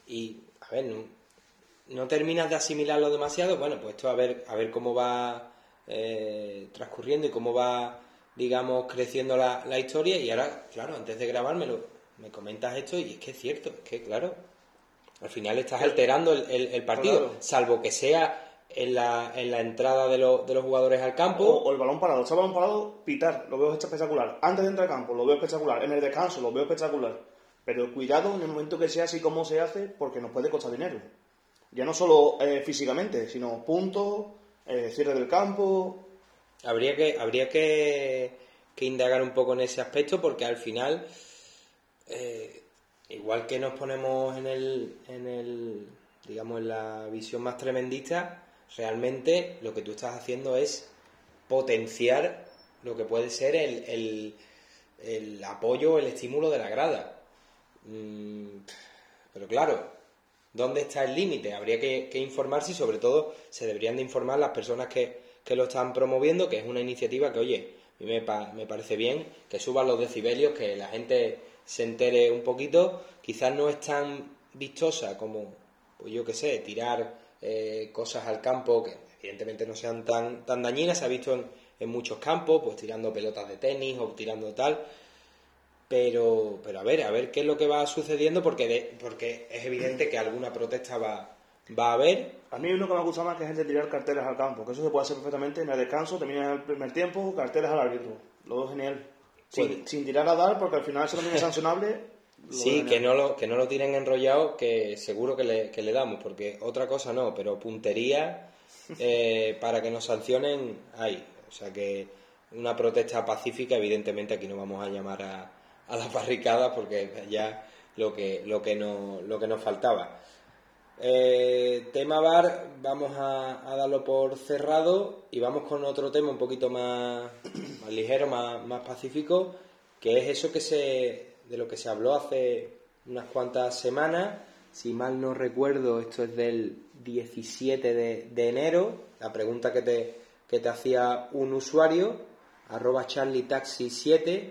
y, a ver, no, terminas de asimilarlo demasiado. Bueno, pues esto a ver, a ver cómo va eh, transcurriendo y cómo va, digamos, creciendo la, historia. Y ahora, claro, antes de grabármelo, me comentas esto y es que es cierto, es que, claro, al final estás alterando el, partido, salvo que sea en la, en la entrada de, de, los jugadores al campo. O, el balón parado. Está el balón parado, pitar, lo veo espectacular. Antes de entrar al campo, lo veo espectacular. En el descanso, lo veo espectacular. Pero cuidado en el momento que sea así como se hace, porque nos puede costar dinero. Ya no solo eh, físicamente, sino puntos, eh, cierre del campo. Habría que, habría que, que, indagar un poco en ese aspecto, porque al final, eh, igual que nos ponemos en el, en el, digamos, en la visión más tremendista, realmente lo que tú estás haciendo es potenciar lo que puede ser el, el, apoyo, el estímulo de la grada. Mm, pero claro, ¿dónde está el límite? Habría que, informarse y sobre todo se deberían de informar las personas que, que, lo están promoviendo, que es una iniciativa que, oye, y me, pa- me parece bien que suban los decibelios, que la gente se entere un poquito. Quizás no es tan vistosa como, pues yo qué sé, tirar eh, cosas al campo que evidentemente no sean tan, tan dañinas. Se ha visto en, en muchos campos, pues tirando pelotas de tenis o tirando tal. Pero, pero a ver, a ver qué es lo que va sucediendo, porque, de- porque es evidente que alguna protesta va, va a haber. A mí lo que me gusta más que es el de tirar carteles al campo, que eso se puede hacer perfectamente en el descanso, termina el primer tiempo, carteles al árbitro. Lo veo genial. Sin, Puede. sin tirar a dar, porque al final eso también es sancionable. Sí, que no, lo, que no lo tiren enrollado, que seguro que le, que le damos, porque otra cosa no, pero puntería eh, para que nos sancionen hay. O sea que una protesta pacífica, evidentemente aquí no vamos a llamar a, a las barricadas porque ya lo que, lo que, no, lo que nos faltaba. Eh, tema bar, vamos a, a darlo por cerrado y vamos con otro tema un poquito más, más ligero, más, más pacífico, que es eso que se, de lo que se habló hace unas cuantas semanas. Si mal no recuerdo, esto es del 17 de, enero. La pregunta que te, que te hacía un usuario, arroba charlietaxi7,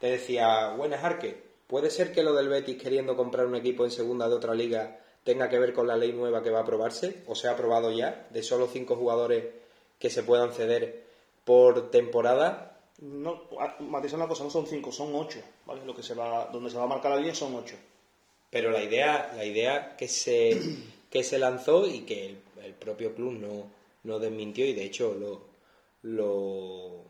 te decía, buenas Arque, ¿puede ser que lo del Betis queriendo comprar un equipo en segunda de otra liga tenga que ver con la ley nueva que va a aprobarse, o se ha aprobado ya, de solo cinco jugadores que se puedan ceder por temporada? No, a- matizar una cosa, no son cinco, son ocho. ¿vale? Lo que se va, donde se va a marcar la línea son ocho. Pero la idea, la idea que se, que se lanzó y que el, el propio club no, no desmintió y de hecho lo, lo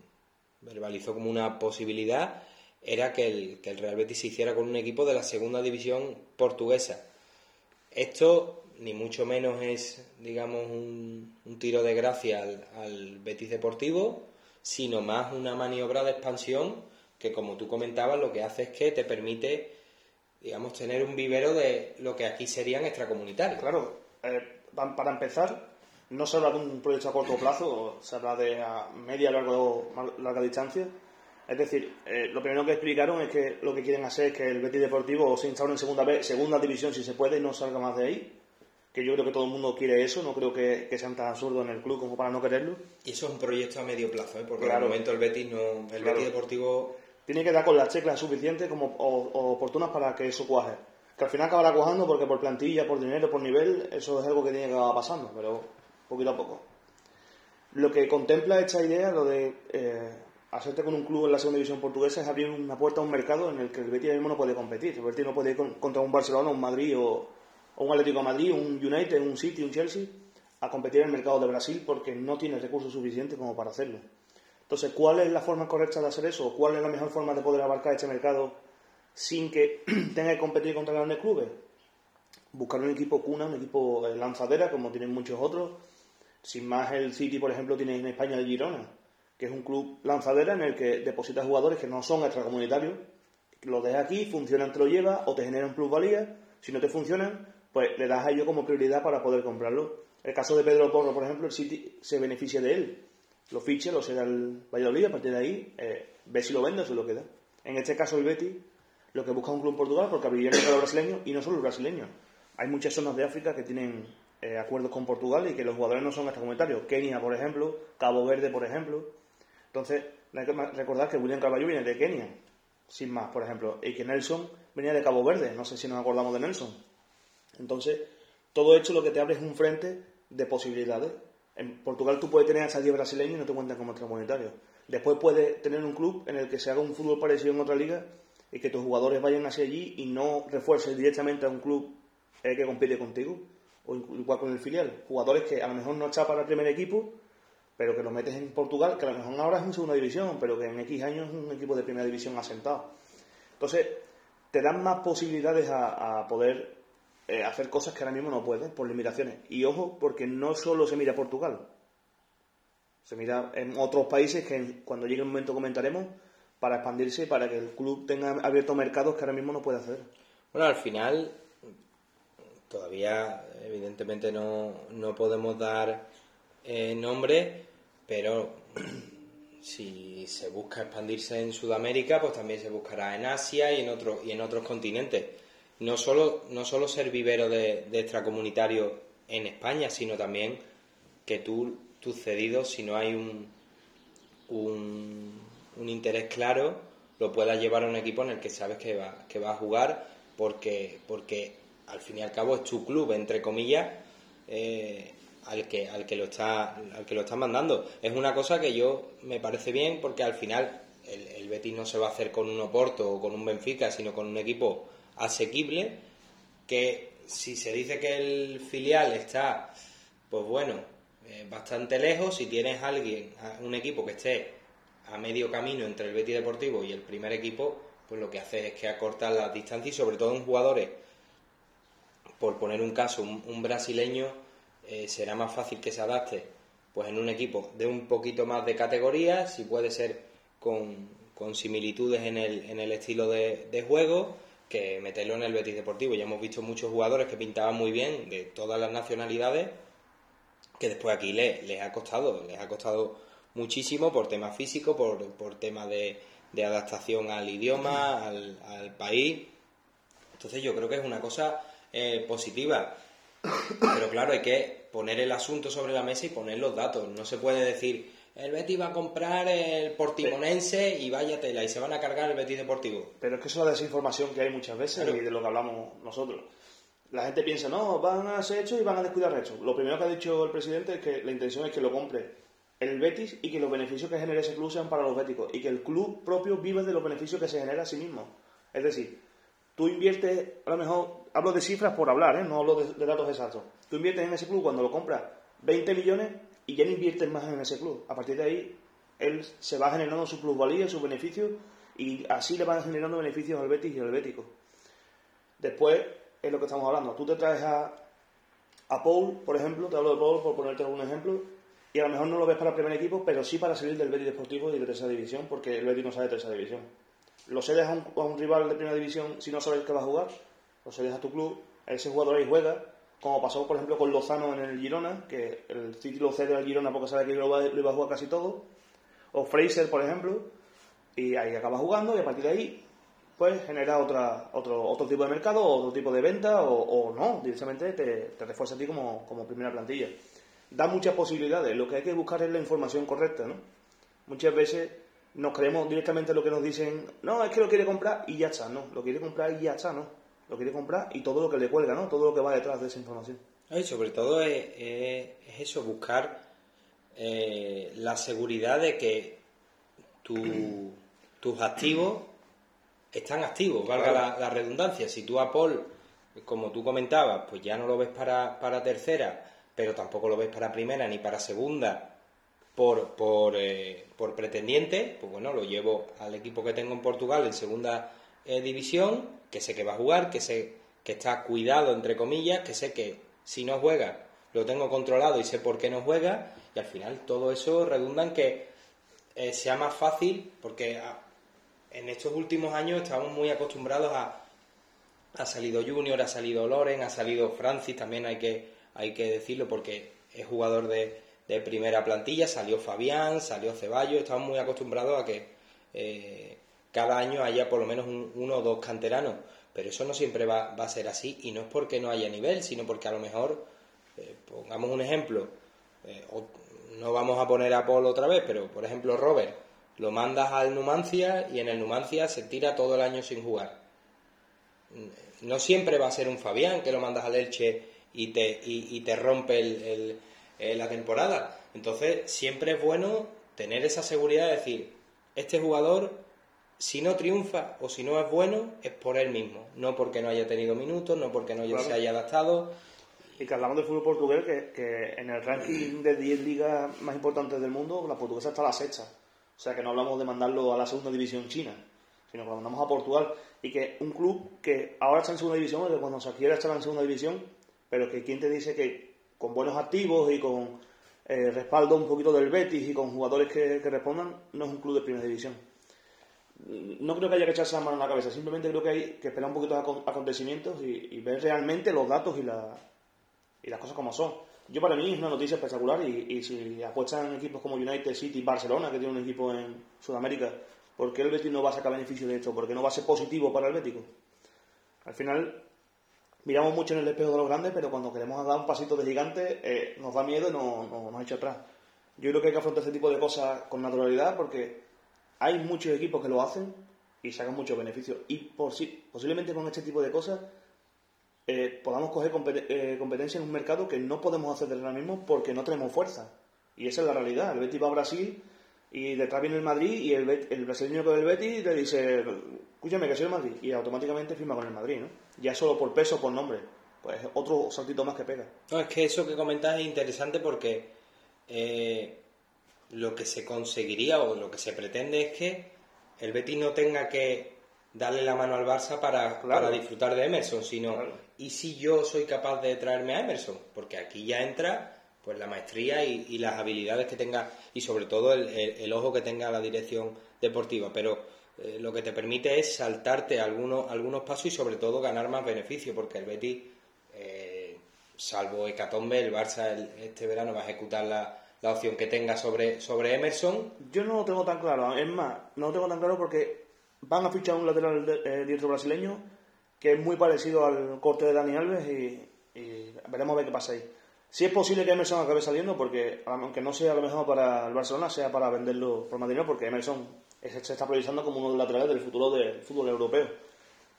verbalizó como una posibilidad era que el, que el Real Betis se hiciera con un equipo de la segunda división portuguesa. Esto ni mucho menos es, digamos, un, un tiro de gracia al, al Betis Deportivo, sino más una maniobra de expansión que, como tú comentabas, lo que hace es que te permite, digamos, tener un vivero de lo que aquí serían extracomunitarios. Claro, eh, pa- para empezar, no se habla de un proyecto a corto plazo, se habla de a media, largo, larga distancia. Es decir, eh, lo primero que explicaron es que lo que quieren hacer es que el Betis Deportivo se instaure en segunda, segunda división si se puede y no salga más de ahí. Que yo creo que todo el mundo quiere eso, no creo que, que sean tan absurdos en el club como para no quererlo. Y eso es un proyecto a medio plazo, ¿eh? porque Claro. de momento el Betis no, el Claro. Betis Deportivo Tiene que dar con las teclas suficientes como o, o oportunas para que eso cuaje. Que al final acabará cuajando porque por plantilla, por dinero, por nivel, eso es algo que tiene que acabar pasando, pero poquito a poco. Lo que contempla esta idea, lo de eh, hacerte con un club en la segunda división portuguesa, es abrir una puerta a un mercado en el que el Betis mismo no puede competir. El Betis no puede ir con- contra un Barcelona, un Madrid o, un Atlético de Madrid, un United, un City, un Chelsea, a competir en el mercado de Brasil porque no tiene recursos suficientes como para hacerlo. Entonces, ¿cuál es la forma correcta de hacer eso? ¿Cuál es la mejor forma de poder abarcar este mercado sin que tenga que competir contra grandes clubes? Buscar un equipo cuna, un equipo eh, lanzadera, como tienen muchos otros. Sin más, el City, por ejemplo, tiene en España el Girona, que es un club lanzadera en el que depositas jugadores que no son extracomunitarios, los dejas aquí, funcionan, te lo llevas, o te generan plusvalía. Si no te funcionan, pues le das a ellos como prioridad para poder comprarlo. El caso de Pedro Porro, por ejemplo, el City se beneficia de él. Lo ficha, lo será el Valladolid, a partir de ahí eh, ve si lo vende o se lo queda. En este caso el Betis lo que busca un club en Portugal porque abriría el mercado brasileño y no solo el brasileño. Hay muchas zonas de África que tienen eh, acuerdos con Portugal y que los jugadores no son extracomunitarios. Kenia, por ejemplo, Cabo Verde, por ejemplo. Entonces, hay que recordar que William Carvalho viene de Kenia, sin más, por ejemplo, y que Nelson venía de Cabo Verde. No sé si nos acordamos de Nelson. Entonces, todo esto lo que te abre es un frente de posibilidades. En Portugal tú puedes tener hasta 10 brasileños y no te cuentan como extracomunitarios. Después puedes tener un club en el que se haga un fútbol parecido en otra liga y que tus jugadores vayan hacia allí y no refuerces directamente a un club eh, que compite contigo. O igual con el filial. Jugadores que a lo mejor no está para el primer equipo, pero que lo metes en Portugal, que a lo mejor ahora es en segunda división, pero que en X años es un equipo de primera división asentado. Entonces, te dan más posibilidades a poder eh, hacer cosas que ahora mismo no pueden por limitaciones. Y ojo, porque no solo se mira Portugal, se mira en otros países que cuando llegue el momento comentaremos para expandirse y para que el club tenga abiertos mercados que ahora mismo no puede hacer. Bueno, al final, todavía evidentemente no, no podemos dar eh, nombre, pero si se busca expandirse en Sudamérica, pues también se buscará en Asia y en, otros y en otros continentes. No solo, no solo ser vivero de, de en España, sino también que tú, tus cedidos, si no hay un, un, un interés claro, lo puedas llevar a un equipo en el que sabes que va, que va a jugar, porque, porque al fin y al cabo es tu club, entre comillas, eh, al que, al que lo está, al que lo está mandando. Es una cosa que yo me parece bien porque al final el, el Betis no se va a hacer con un Oporto o con un Benfica, sino con un equipo asequible que si se dice que el filial está, pues bueno, eh, bastante lejos, si tienes alguien, un equipo que esté a medio camino entre el Betis Deportivo y el primer equipo, pues lo que hace es que acortar las distancias y sobre todo en jugadores, por poner un caso, un, brasileño eh, será más fácil que se adapte pues en un equipo de un poquito más de categoría, si puede ser con, con similitudes en el, en el estilo de juego, que meterlo en el Betis Deportivo. Ya hemos visto muchos jugadores que pintaban muy bien de todas las nacionalidades, que después aquí les, les ha costado, les ha costado muchísimo por temas físicos, por, por temas de, de, adaptación al idioma, al, al, país. Entonces yo creo que es una cosa eh, positiva. Pero claro, hay que poner el asunto sobre la mesa y poner los datos. No se puede decir, el Betis va a comprar el Portimonense y váyatela y se van a cargar el Betis Deportivo. Pero es que eso es la desinformación que hay muchas veces y de lo que hablamos nosotros. La gente piensa, no, van a ser hechos y van a descuidar hechos. Lo primero que ha dicho el presidente es que la intención es que lo compre el Betis y que los beneficios que genere ese club sean para los béticos y que el club propio vive de los beneficios que se genera a sí mismo. Es decir, tú inviertes, a lo mejor, hablo de cifras por hablar, ¿eh? no hablo de, de datos exactos. Tú inviertes en ese club cuando lo compras 20 millones y ya no inviertes más en ese club. A partir de ahí, él se va generando su plusvalía, sus beneficios, y así le van generando beneficios al Betis y al Bético. Después, es lo que estamos hablando. Tú te traes a, a Paul, por ejemplo, te hablo de Paul por ponerte algún ejemplo, y a lo mejor no lo ves para el primer equipo, pero sí para salir del Betis Deportivo y de tercera división, porque el Betis no sale de tercera división. Lo cedes a un, a un rival de primera división si no sabes que va a jugar, lo cedes a tu club, ese jugador ahí juega, como pasó por ejemplo con Lozano en el Girona, que el City lo cede al Girona porque sabe que lo, iba a jugar casi todo, o Fraser por ejemplo, y ahí acaba jugando y a partir de ahí pues genera otra, otro, otro tipo de mercado, otro tipo de venta, o, no, directamente te, te, refuerza a ti como, como primera plantilla. Da muchas posibilidades, lo que hay que buscar es la información correcta, ¿no? Muchas veces nos creemos directamente lo que nos dicen, no, es que lo quiere comprar y ya está, no, lo quiere comprar y ya está, ¿no? Lo quiere comprar y todo lo que le cuelga, ¿no? Todo lo que va detrás de esa información. Y sobre todo es, es, es eso, buscar eh, la seguridad de que tu, tus activos están activos, valga claro. la, la, redundancia. Si tú a Paul, como tú comentabas, pues ya no lo ves para, para tercera, pero tampoco lo ves para primera ni para segunda por, por, eh, por pretendiente, pues bueno, lo llevo al equipo que tengo en Portugal en segunda eh, división que sé que va a jugar, que sé que está cuidado, entre comillas, que sé que si no juega lo tengo controlado y sé por qué no juega, y al final todo eso redunda en que eh, sea más fácil, porque en estos últimos años estamos muy acostumbrados a. Ha salido Junior, ha salido Loren, ha salido Francis, también hay que, hay que decirlo porque es jugador de, de primera plantilla, salió Fabián, salió Ceballos, estamos muy acostumbrados a que eh, cada año haya por lo menos un, uno o dos canteranos. Pero eso no siempre va, a ser así y no es porque no haya nivel, sino porque a lo mejor, eh, pongamos un ejemplo, eh, no vamos a poner a Paul otra vez, pero por ejemplo Robert, lo mandas al Numancia y en el Numancia se tira todo el año sin jugar. No siempre va a ser un Fabián que lo mandas al Elche y te, y, te rompe el, la temporada. Entonces siempre es bueno tener esa seguridad de decir, este jugador si no triunfa o si no es bueno, es por él mismo, no porque no haya tenido minutos, no porque no claro. se haya adaptado. Y que hablamos del fútbol portugués, que, que, en el ranking de 10 ligas más importantes del mundo, la portuguesa está a la sexta. O sea que no hablamos de mandarlo a la segunda división china, sino que lo mandamos a Portugal. Y que un club que ahora está en segunda división, que cuando se quiera estar en segunda división, pero que quien te dice que con buenos activos y con eh, respaldo un poquito del Betis y con jugadores que, que respondan, no es un club de primera división no creo que haya que echarse la mano en la cabeza, simplemente creo que hay que esperar un poquito a acontecimientos y, y ver realmente los datos y, la, y, las cosas como son. Yo para mí es una noticia espectacular y, y, si apuestan equipos como United City Barcelona, que tiene un equipo en Sudamérica, ¿por qué el Betis no va a sacar beneficio de esto? ¿Por qué no va a ser positivo para el Bético? Al final miramos mucho en el espejo de los grandes, pero cuando queremos dar un pasito de gigante eh, nos da miedo y nos, nos, nos echa atrás. Yo creo que hay que afrontar este tipo de cosas con naturalidad porque hay muchos equipos que lo hacen y sacan muchos beneficios. Y por sí, posiblemente con este tipo de cosas eh, podamos coger eh, competencia en un mercado que no podemos hacer ahora mismo porque no tenemos fuerza. Y esa es la realidad. El Betis va a Brasil y detrás viene el Madrid y el, el brasileño con el Betis te dice, escúchame que soy el Madrid y automáticamente firma con el Madrid, ¿no? Ya solo por peso, por nombre. Pues otro saltito más que pega. No, es que eso que comentas es interesante porque eh, lo que se conseguiría o lo que se pretende es que el Betis no tenga que darle la mano al Barça para, para disfrutar de Emerson, sino ¿y si yo soy capaz de traerme a Emerson? Porque aquí ya entra pues la maestría y, las habilidades que tenga y sobre todo el, ojo que tenga la dirección deportiva, pero eh, lo que te permite es saltarte algunos, algunos pasos y sobre todo ganar más beneficio, porque el Betis, eh, salvo Hecatombe, el Barça este verano va a ejecutar la, la opción que tenga sobre, sobre Emerson. Yo no lo tengo tan claro, es más, no lo tengo tan claro porque van a fichar un lateral eh, diestro brasileño que es muy parecido al corte de Dani Alves y, veremos a ver qué pasa ahí. Si es posible que Emerson acabe saliendo, porque aunque no sea lo mejor para el Barcelona, sea para venderlo por más dinero, porque Emerson se está proyectando como uno de los laterales del futuro del fútbol europeo.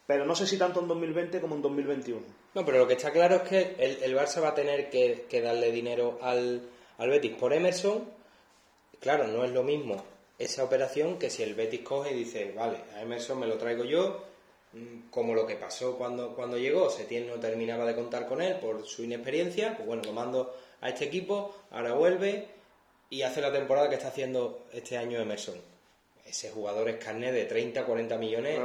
Pero no sé si tanto en 2020 como en 2021. No, pero lo que está claro es que el, Barça va a tener que darle dinero al, al Betis por Emerson, claro, no es lo mismo esa operación que si el Betis coge y dice, vale, a Emerson me lo traigo yo, mm, como lo que pasó cuando, cuando llegó, Setién no terminaba de contar con él por su inexperiencia, pues bueno, lo mando a este equipo, ahora vuelve y hace la temporada que está haciendo este año Emerson. Ese jugador es carnet de 30, 40 millones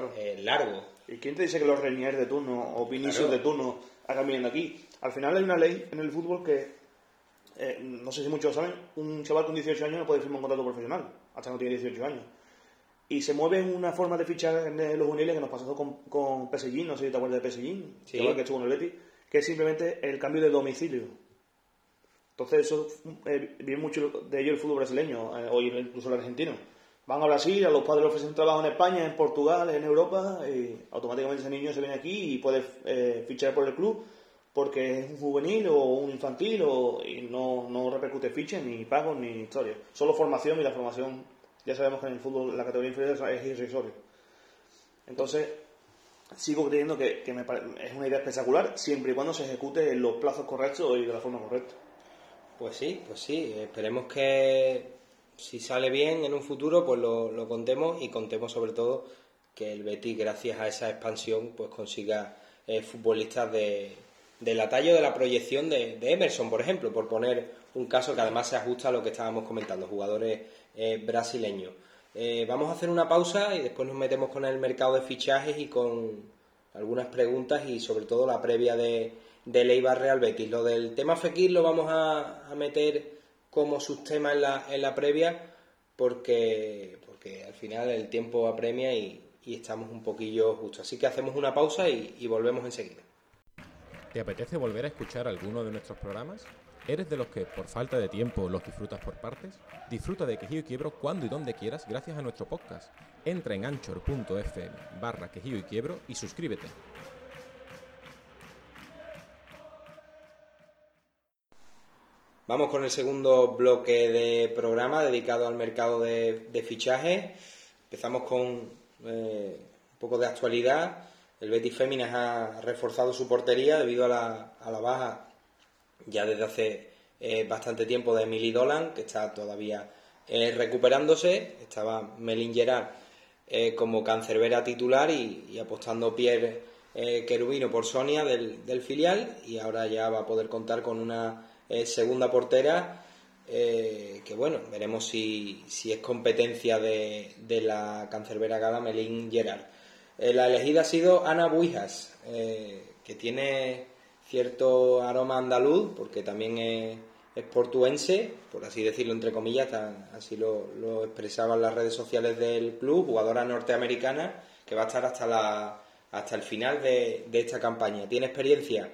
largo. ¿Y quién te dice que los Reinier de turno o Vinicius de turno hagan bien aquí? Al final hay una ley en el fútbol que eh, no sé si muchos saben, un chaval con 18 años no puede firmar un contrato profesional, hasta no tiene 18 años. Y se mueve en una forma de fichar en los juveniles que nos pasó con, con no sé si te acuerdas de Pesellín, que estuvo en el Leti, que es simplemente el cambio de domicilio. Entonces eso eh, viene mucho de ello el fútbol brasileño, eh, o incluso el argentino. Van a Brasil, a los padres ofrecen trabajo en España, en Portugal, en Europa, y automáticamente ese niño se viene aquí y puede eh, fichar por el club porque es un juvenil o un infantil o, y no, no repercute ficha, ni pagos, ni historia. Solo formación y la formación, ya sabemos que en el fútbol la categoría inferior es irrisoria. Entonces, sigo creyendo que, me es una idea espectacular siempre y cuando se ejecute en los plazos correctos y de la forma correcta. Pues sí, pues sí. Esperemos que si sale bien en un futuro, pues lo, lo contemos y contemos sobre todo que el Betis, gracias a esa expansión, pues consiga eh, futbolistas de, de la talla de la proyección de, Emerson, por ejemplo, por poner un caso que además se ajusta a lo que estábamos comentando, jugadores eh, brasileños. Eh, vamos a hacer una pausa y después nos metemos con el mercado de fichajes y con algunas preguntas y sobre todo la previa de, de Leibar Real Betis. Lo del tema Fekir lo vamos a, meter como subtema en la, en la previa porque, porque al final el tiempo apremia y, estamos un poquillo justos. Así que hacemos una pausa y volvemos enseguida. ¿Te apetece volver a escuchar alguno de nuestros programas? ¿Eres de los que por falta de tiempo los disfrutas por partes? Disfruta de Quejío y Quiebro cuando y donde quieras gracias a nuestro podcast. Entra en anchor.fm barra Quejío y Quiebro y suscríbete. Vamos con el segundo bloque de programa dedicado al mercado de, fichaje. Empezamos con eh, un poco de actualidad el Betis Féminas ha reforzado su portería debido a la, baja ya desde hace eh, bastante tiempo de Emily Dolan, que está todavía eh, recuperándose. Estaba Melin Gerard eh, como cancerbera titular y, apostando Pierre Querubino por Sonia del, filial y ahora ya va a poder contar con una segunda portera que bueno, veremos si, es competencia de, de la cancerbera gala Melin Gerard. Eh, la elegida ha sido Ana Buijas, eh, que tiene cierto aroma andaluz, porque también es, portuense, por así decirlo entre comillas, así lo, expresaban las redes sociales del club, jugadora norteamericana, que va a estar hasta, la, hasta el final de, esta campaña. Tiene experiencia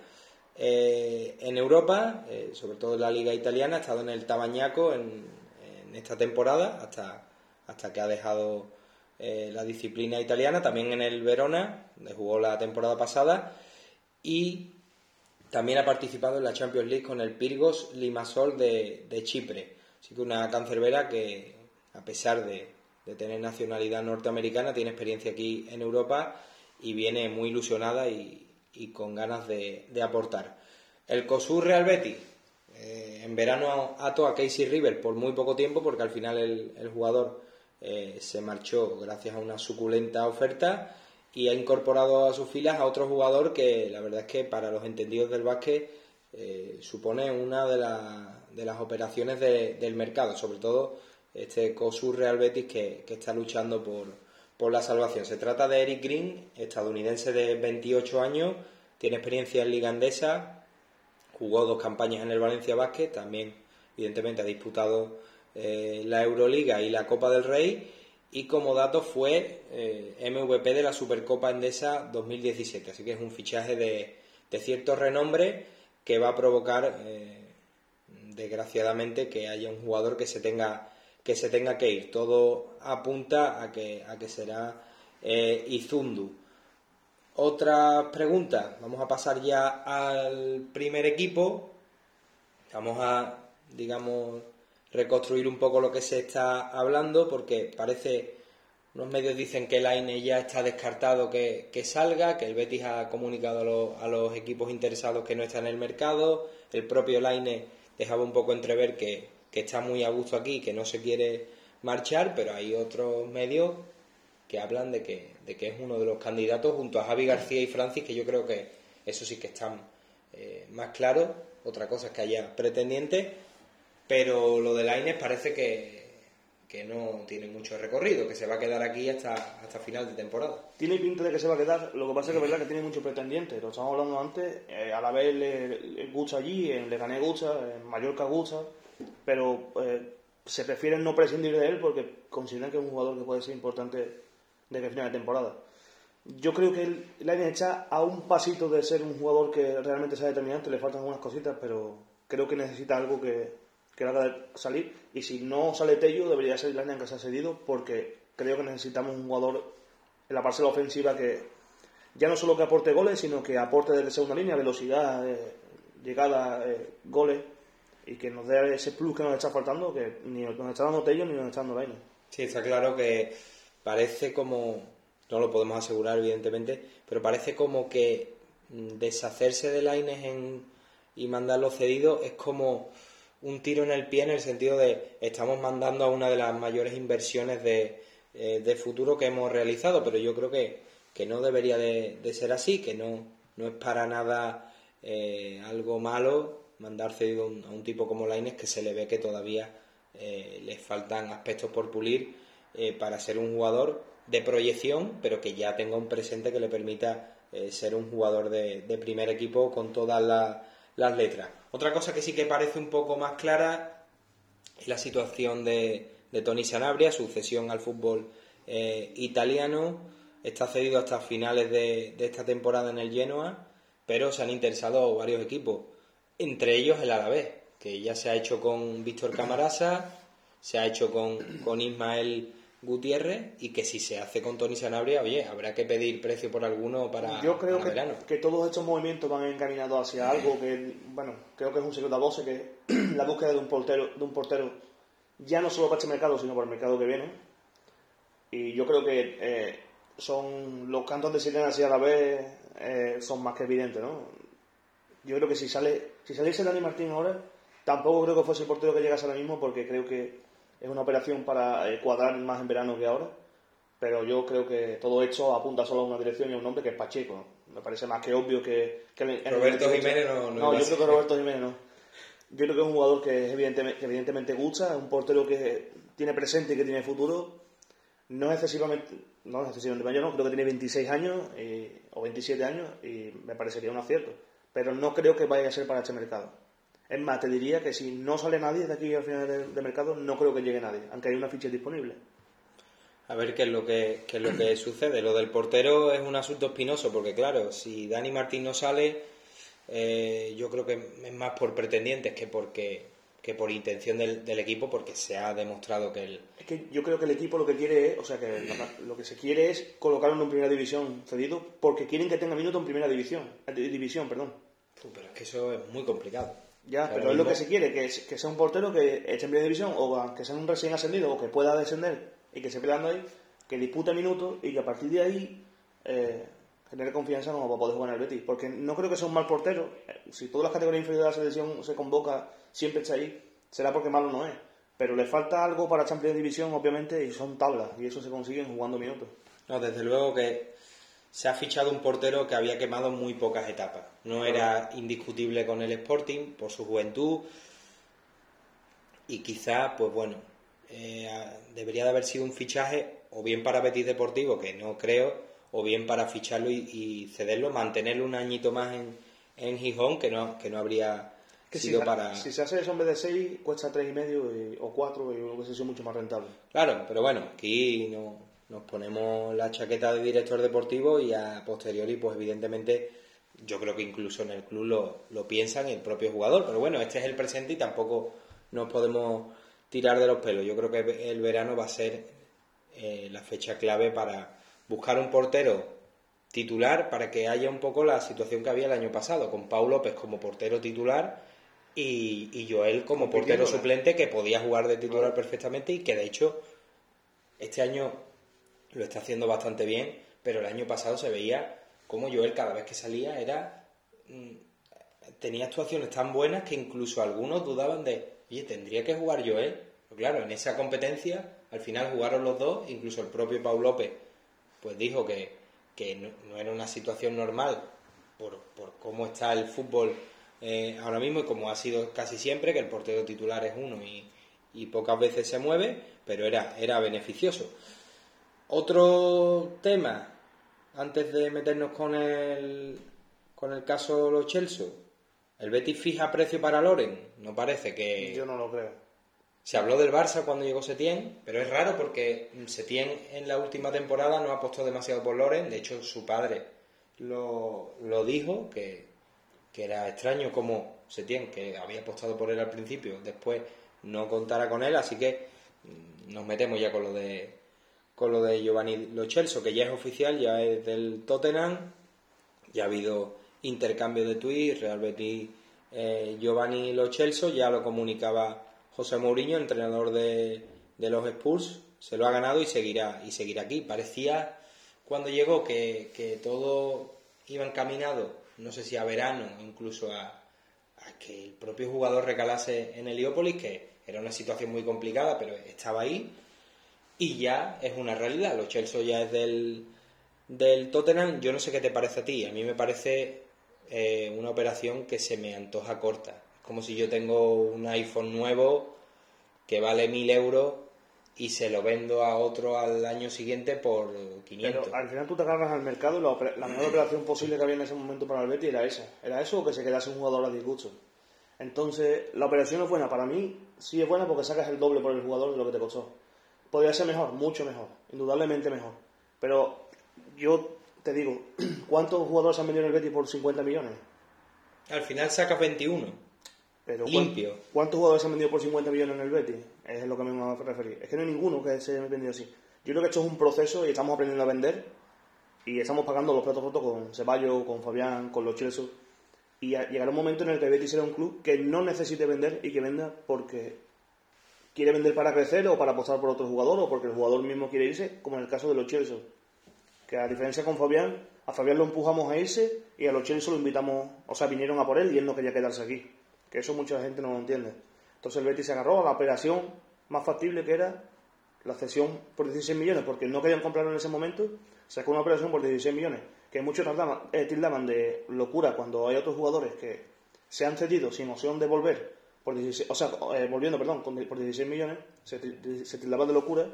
eh, en Europa, sobre todo en la liga italiana, ha estado en el Tabañaco en, en esta temporada, hasta, hasta que ha dejado eh, la disciplina italiana, también en el Verona, donde jugó la temporada pasada, y también ha participado en la Champions League con el Pirgos Limassol de, Chipre. Así que una cancerbera que, a pesar de, tener nacionalidad norteamericana, tiene experiencia aquí en Europa y viene muy ilusionada y, con ganas de, aportar. El COSUR Real Betis, eh, en verano ato a Casey River por muy poco tiempo porque al final el, jugador eh, se marchó gracias a una suculenta oferta y ha incorporado a sus filas a otro jugador que la verdad es que para los entendidos del básquet eh, supone una de, de las operaciones del mercado, sobre todo este COSUR Real Betis que, está luchando por, por, la salvación. Se trata de Eric Green, estadounidense de 28 años, tiene experiencia en Liga Andesa, jugó dos campañas en el Valencia Basket, también evidentemente ha disputado eh, la Euroliga y la Copa del Rey y como dato fue eh, MVP de la Supercopa Endesa 2017, así que es un fichaje de, cierto renombre que va a provocar eh, desgraciadamente que haya un jugador que se tenga que se tenga que ir. Todo apunta a que, a que será Izundu. Otra pregunta, vamos a pasar ya al primer equipo. Vamos a, digamos, reconstruir un poco lo que se está hablando, porque parece, unos medios dicen que el AINE ya está descartado que, salga, que el Betis ha comunicado a los, equipos interesados que no está en el mercado, el propio Laine dejaba un poco entrever que, que está muy a gusto aquí, que no se quiere marchar, pero hay otros medios que hablan de que, de que es uno de los candidatos junto a Javi García y Francis, que yo creo que eso sí que están eh, más claros. Otra cosa es que haya pretendientes, pero lo de Laines parece que, que no tiene mucho recorrido, que se va a quedar aquí hasta, hasta final de temporada. Tiene pinta de que se va a quedar, lo que pasa es que es verdad que tiene muchos pretendientes, lo estamos hablando antes, eh, a la vez le, gusta allí, en Leganés gusta, en Mallorca gusta, pero eh, se prefieren no prescindir de él porque consideran que es un jugador que puede ser importante de que final de temporada. Yo creo que el Line está a un pasito de ser un jugador que realmente sea determinante, le faltan algunas cositas, pero creo que necesita algo que, que le haga salir. Y si no sale Tello, debería ser Line que se ha cedido porque creo que necesitamos un jugador en la parcela ofensiva que ya no solo que aporte goles, sino que aporte desde segunda línea, velocidad, eh, llegada, eh, goles y que nos dé ese plus que nos está faltando, que ni nos está dando Tello ni nos está dando Lainez. Sí, está claro que parece como, no lo podemos asegurar evidentemente, pero parece como que mm, deshacerse de Lainez en, y mandarlo cedido es como un tiro en el pie en el sentido de estamos mandando a una de las mayores inversiones de, eh, de futuro que hemos realizado, pero yo creo que, que no debería de, ser así, que no, no es para nada eh, algo malo mandar cedido a un, tipo como Laines que se le ve que todavía eh, le faltan aspectos por pulir eh, para ser un jugador de proyección, pero que ya tenga un presente que le permita eh, ser un jugador de, primer equipo con todas las letras. Otra cosa que sí que parece un poco más clara es la situación de, Tony Sanabria, su cesión al fútbol italiano. Está cedido hasta finales de, de esta temporada en el Genoa, pero se han interesado varios equipos entre ellos el Alavés, que ya se ha hecho con Víctor Camarasa, se ha hecho con, con Ismael Gutiérrez y que si se hace con Tony Sanabria, oye, habrá que pedir precio por alguno para Yo creo que, que, todos estos movimientos van encaminados hacia algo que, bueno, creo que es un secreto a voces, que la búsqueda de un portero, de un portero ya no solo para este mercado, sino para el mercado que viene. Y yo creo que eh, son los cantos de sirena así a la vez eh, son más que evidentes, ¿no? Yo creo que si sale si saliese Dani Martín ahora, tampoco creo que fuese el portero que llegase ahora mismo porque creo que es una operación para eh, cuadrar más en verano que ahora. Pero yo creo que todo esto apunta solo a una dirección y a un nombre que es Pacheco. Me parece más que obvio que... Roberto Jiménez no... No, yo creo que Roberto Jiménez no. Yo creo que es un jugador que evidentemente, evidentemente gusta, es un portero que tiene presente y que tiene futuro. No es excesivamente, no es excesivamente mayor, no, creo que tiene 26 años eh, o 27 años y me parecería un acierto pero no creo que vaya a ser para este mercado. Es más, te diría que si no sale nadie de aquí al final del, mercado, no creo que llegue nadie, aunque hay una ficha disponible. A ver qué es lo que, qué es lo que sucede. Lo del portero es un asunto espinoso, porque claro, si Dani Martín no sale, eh, yo creo que es más por pretendientes que porque que por intención del, del, equipo porque se ha demostrado que el... Es que yo creo que el equipo lo que quiere es, o sea, que lo, que se quiere es colocarlo en primera división cedido porque quieren que tenga minutos en primera división, eh, división, perdón. pero es que eso es muy complicado. Ya, pero es lo que se quiere, que, que sea un portero que esté en primera división o que sea un recién ascendido o que pueda descender y que se peleando ahí, que dispute minutos y que a partir de ahí eh, genere confianza como para poder jugar en el Betis. Porque no creo que sea un mal portero. Eh, Si todas las categorías inferiores de la selección se convoca, siempre está ahí, será porque malo no es. Pero le falta algo para Champions División, obviamente, y son tablas, y eso se consigue jugando minutos. No, desde luego que se ha fichado un portero que había quemado muy pocas etapas. No era indiscutible con el Sporting por su juventud y quizá, pues bueno, eh, debería de haber sido un fichaje o bien para Betis Deportivo, que no creo, o bien para ficharlo y, y cederlo, mantenerlo un añito más en, en Gijón, que no, que no habría Que si, sido para... si se hace eso en vez de 6, cuesta tres y medio y- o 4 y hubiese sido mucho más rentable. Claro, pero bueno, aquí no- nos ponemos la chaqueta de director deportivo y a posteriori, pues evidentemente, yo creo que incluso en el club lo, lo piensan y el propio jugador. Pero bueno, este es el presente y tampoco nos podemos tirar de los pelos. Yo creo que el verano va a ser eh, la fecha clave para buscar un portero titular para que haya un poco la situación que había el año pasado, con Pau López como portero titular y, y Joel como portero suplente que podía jugar de titular perfectamente y que de hecho este año lo está haciendo bastante bien, pero el año pasado se veía como Joel cada vez que salía era mm, tenía actuaciones tan buenas que incluso algunos dudaban de, oye, tendría que jugar Joel. Claro, en esa competencia al final jugaron los dos, incluso el propio Pau López pues dijo que, que no, no era una situación normal por, por cómo está el fútbol eh, ahora mismo y como ha sido casi siempre, que el portero titular es uno y, y pocas veces se mueve, pero era, era beneficioso. Otro tema, antes de meternos con el, con el caso Los Chelsea, ¿el Betis fija precio para Loren? No parece que... Yo no lo creo. Se habló del Barça cuando llegó Setién, pero es raro porque Setién en la última temporada no apostó demasiado por Loren. De hecho, su padre lo, lo dijo, que, que era extraño como Setién, que había apostado por él al principio, después no contara con él. Así que mm, nos metemos ya con lo de con lo de Giovanni Lo Celso, que ya es oficial, ya es del Tottenham. Ya ha habido intercambio de tweets, Real Betis, eh, Giovanni Lo Celso, ya lo comunicaba José Mourinho, entrenador de, de los Spurs, se lo ha ganado y seguirá, y seguirá aquí. Parecía cuando llegó que, que todo iba encaminado, no sé si a verano, incluso a, que el propio jugador recalase en Heliópolis, que era una situación muy complicada, pero estaba ahí y ya es una realidad. Los Chelsea ya es del, del Tottenham. Yo no sé qué te parece a ti. A mí me parece eh, una operación que se me antoja corta. Es como si yo tengo un iPhone nuevo que vale mil euros y se lo vendo a otro al año siguiente por 500. Pero al final tú te agarras al mercado y la, la mejor operación posible que había en ese momento para el Betis era esa. Era eso o que se quedase un jugador a disgusto. Entonces, la operación es buena. Para mí, sí es buena porque sacas el doble por el jugador de lo que te costó. Podría ser mejor, mucho mejor. Indudablemente mejor. Pero yo te digo, ¿cuántos jugadores han vendido en el Betis por 50 millones? Al final sacas 21. Pero ¿cuán- Limpio. ¿Cuántos jugadores se han vendido por 50 millones en el Betis? Es lo que me voy a referir. Es que no hay ninguno que se haya vendido así. Yo creo que esto es un proceso y estamos aprendiendo a vender y estamos pagando los platos rotos con Ceballos, con Fabián, con los Chelsea. Y llegará un momento en el que el Betis será un club que no necesite vender y que venda porque quiere vender para crecer o para apostar por otro jugador o porque el jugador mismo quiere irse, como en el caso de los Chelsea. Que a diferencia con Fabián, a Fabián lo empujamos a irse y a los Chelsea lo invitamos, o sea, vinieron a por él y él no quería quedarse aquí. Que eso mucha gente no lo entiende. Entonces el Betis se agarró a la operación más factible que era la cesión por 16 millones, porque no querían comprarlo en ese momento, sacó una operación por 16 millones, que muchos eh, tildaban de locura cuando hay otros jugadores que se han cedido sin opción de volver, por 16, o sea, eh, volviendo, perdón, por 16 millones, se, se tildaban de locura,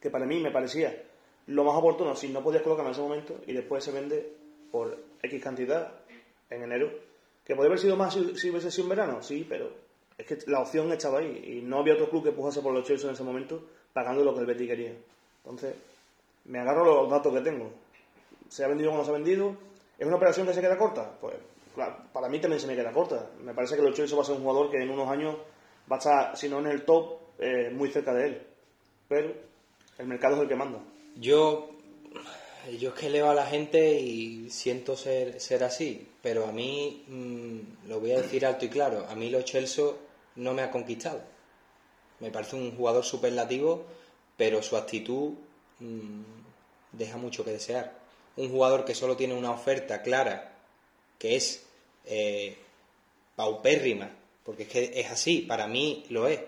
que para mí me parecía lo más oportuno si no podías colocarlo en ese momento y después se vende por X cantidad en enero, que podría haber sido más si, si hubiese sido en verano, sí, pero es que la opción estaba ahí y no había otro club que empujase por los Chelsea en ese momento pagando lo que el Betis quería. Entonces, me agarro los datos que tengo. ¿Se ha vendido o no se ha vendido? ¿Es una operación que se queda corta? Pues para mí también se me queda corta. Me parece que Chelsea va a ser un jugador que en unos años va a estar, si no en el top, eh, muy cerca de él. Pero el mercado es el que manda. Yo, yo es que leo a la gente y siento ser, ser así, pero a mí, mm, lo voy a decir alto y claro, a mí Chelsea no me ha conquistado. Me parece un jugador superlativo, pero su actitud mm, deja mucho que desear. Un jugador que solo tiene una oferta clara, que es eh, paupérrima, porque es que es así, para mí lo es.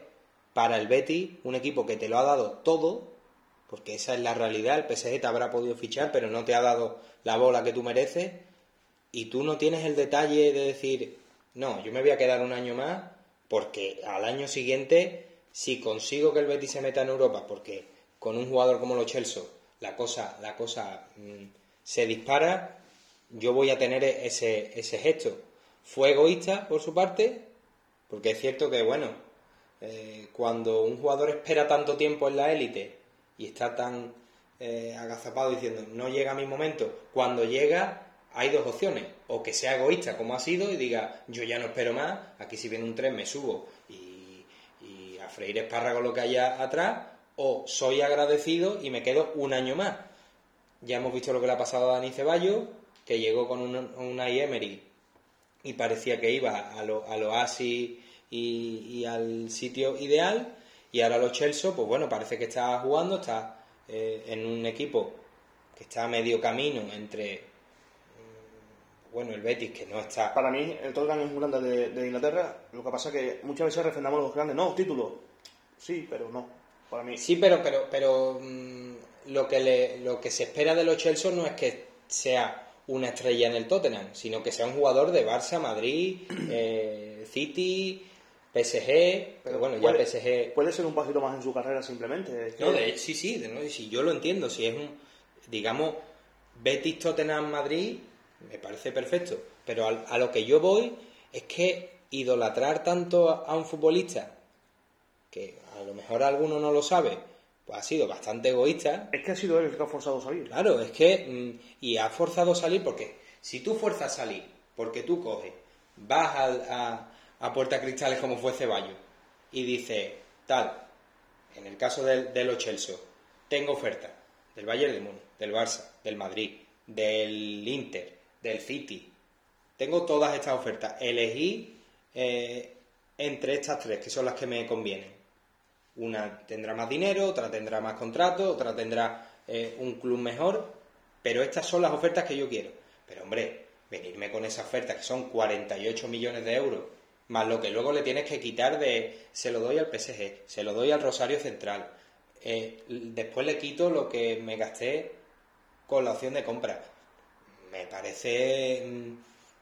Para el Betty, un equipo que te lo ha dado todo, porque esa es la realidad, el PSG te habrá podido fichar, pero no te ha dado la bola que tú mereces, y tú no tienes el detalle de decir, no, yo me voy a quedar un año más, porque al año siguiente, si consigo que el Betty se meta en Europa, porque con un jugador como los Chelsea la cosa, la cosa mm, se dispara, yo voy a tener ese, ese gesto. Fue egoísta por su parte, porque es cierto que, bueno, eh, cuando un jugador espera tanto tiempo en la élite y está tan eh, agazapado diciendo no llega mi momento, cuando llega hay dos opciones, o que sea egoísta como ha sido y diga yo ya no espero más, aquí si viene un tren me subo y, y a freír espárrago lo que haya atrás, o soy agradecido y me quedo un año más. Ya hemos visto lo que le ha pasado a Dani Ceballos, que llegó con una, una Emery y parecía que iba a lo, al oasis y, al sitio ideal, y ahora los Chelsea, pues bueno, parece que está jugando, está eh, en un equipo que está a medio camino entre mm, bueno, el Betis que no está. Para mí, el Tottenham es un grande de, de, Inglaterra. Lo que pasa es que muchas veces refrendamos los grandes. No, título. Sí, pero no. Sí, pero, pero, pero mm, lo, que le, lo que se espera de los Chelsea no es que sea una estrella en el Tottenham, sino que sea un jugador de Barça, Madrid, eh, City, PSG, pero bueno, ya PSG... Puede ser un pasito más en su carrera simplemente. No, de, sí, sí, de, sí, yo lo entiendo, si es un, digamos, Betis, Tottenham, Madrid, me parece perfecto, pero a, a lo que yo voy es que idolatrar tanto a un futbolista que a lo mejor alguno no lo sabe, pues ha sido bastante egoísta. Es que ha sido él el que ha forzado a salir. Claro, es que. Mm, y ha forzado a salir porque si tú fuerzas a salir, porque tú coges, vas a, a, Puerta Cristales como fue Ceballos y dices, tal, en el caso del, de los Chelsea, tengo oferta del Bayern de Múnich, del Barça, del Madrid, del Inter, del City. Tengo todas estas ofertas. Elegí eh, entre estas tres, que son las que me convienen. Una tendrá más dinero, otra tendrá más contrato, otra tendrá eh, un club mejor, pero estas son las ofertas que yo quiero. Pero hombre, venirme con esa oferta que son 48 millones de euros, más lo que luego le tienes que quitar de se lo doy al PSG, se lo doy al Rosario Central, eh, después le quito lo que me gasté con la opción de compra. Me parece... Mm,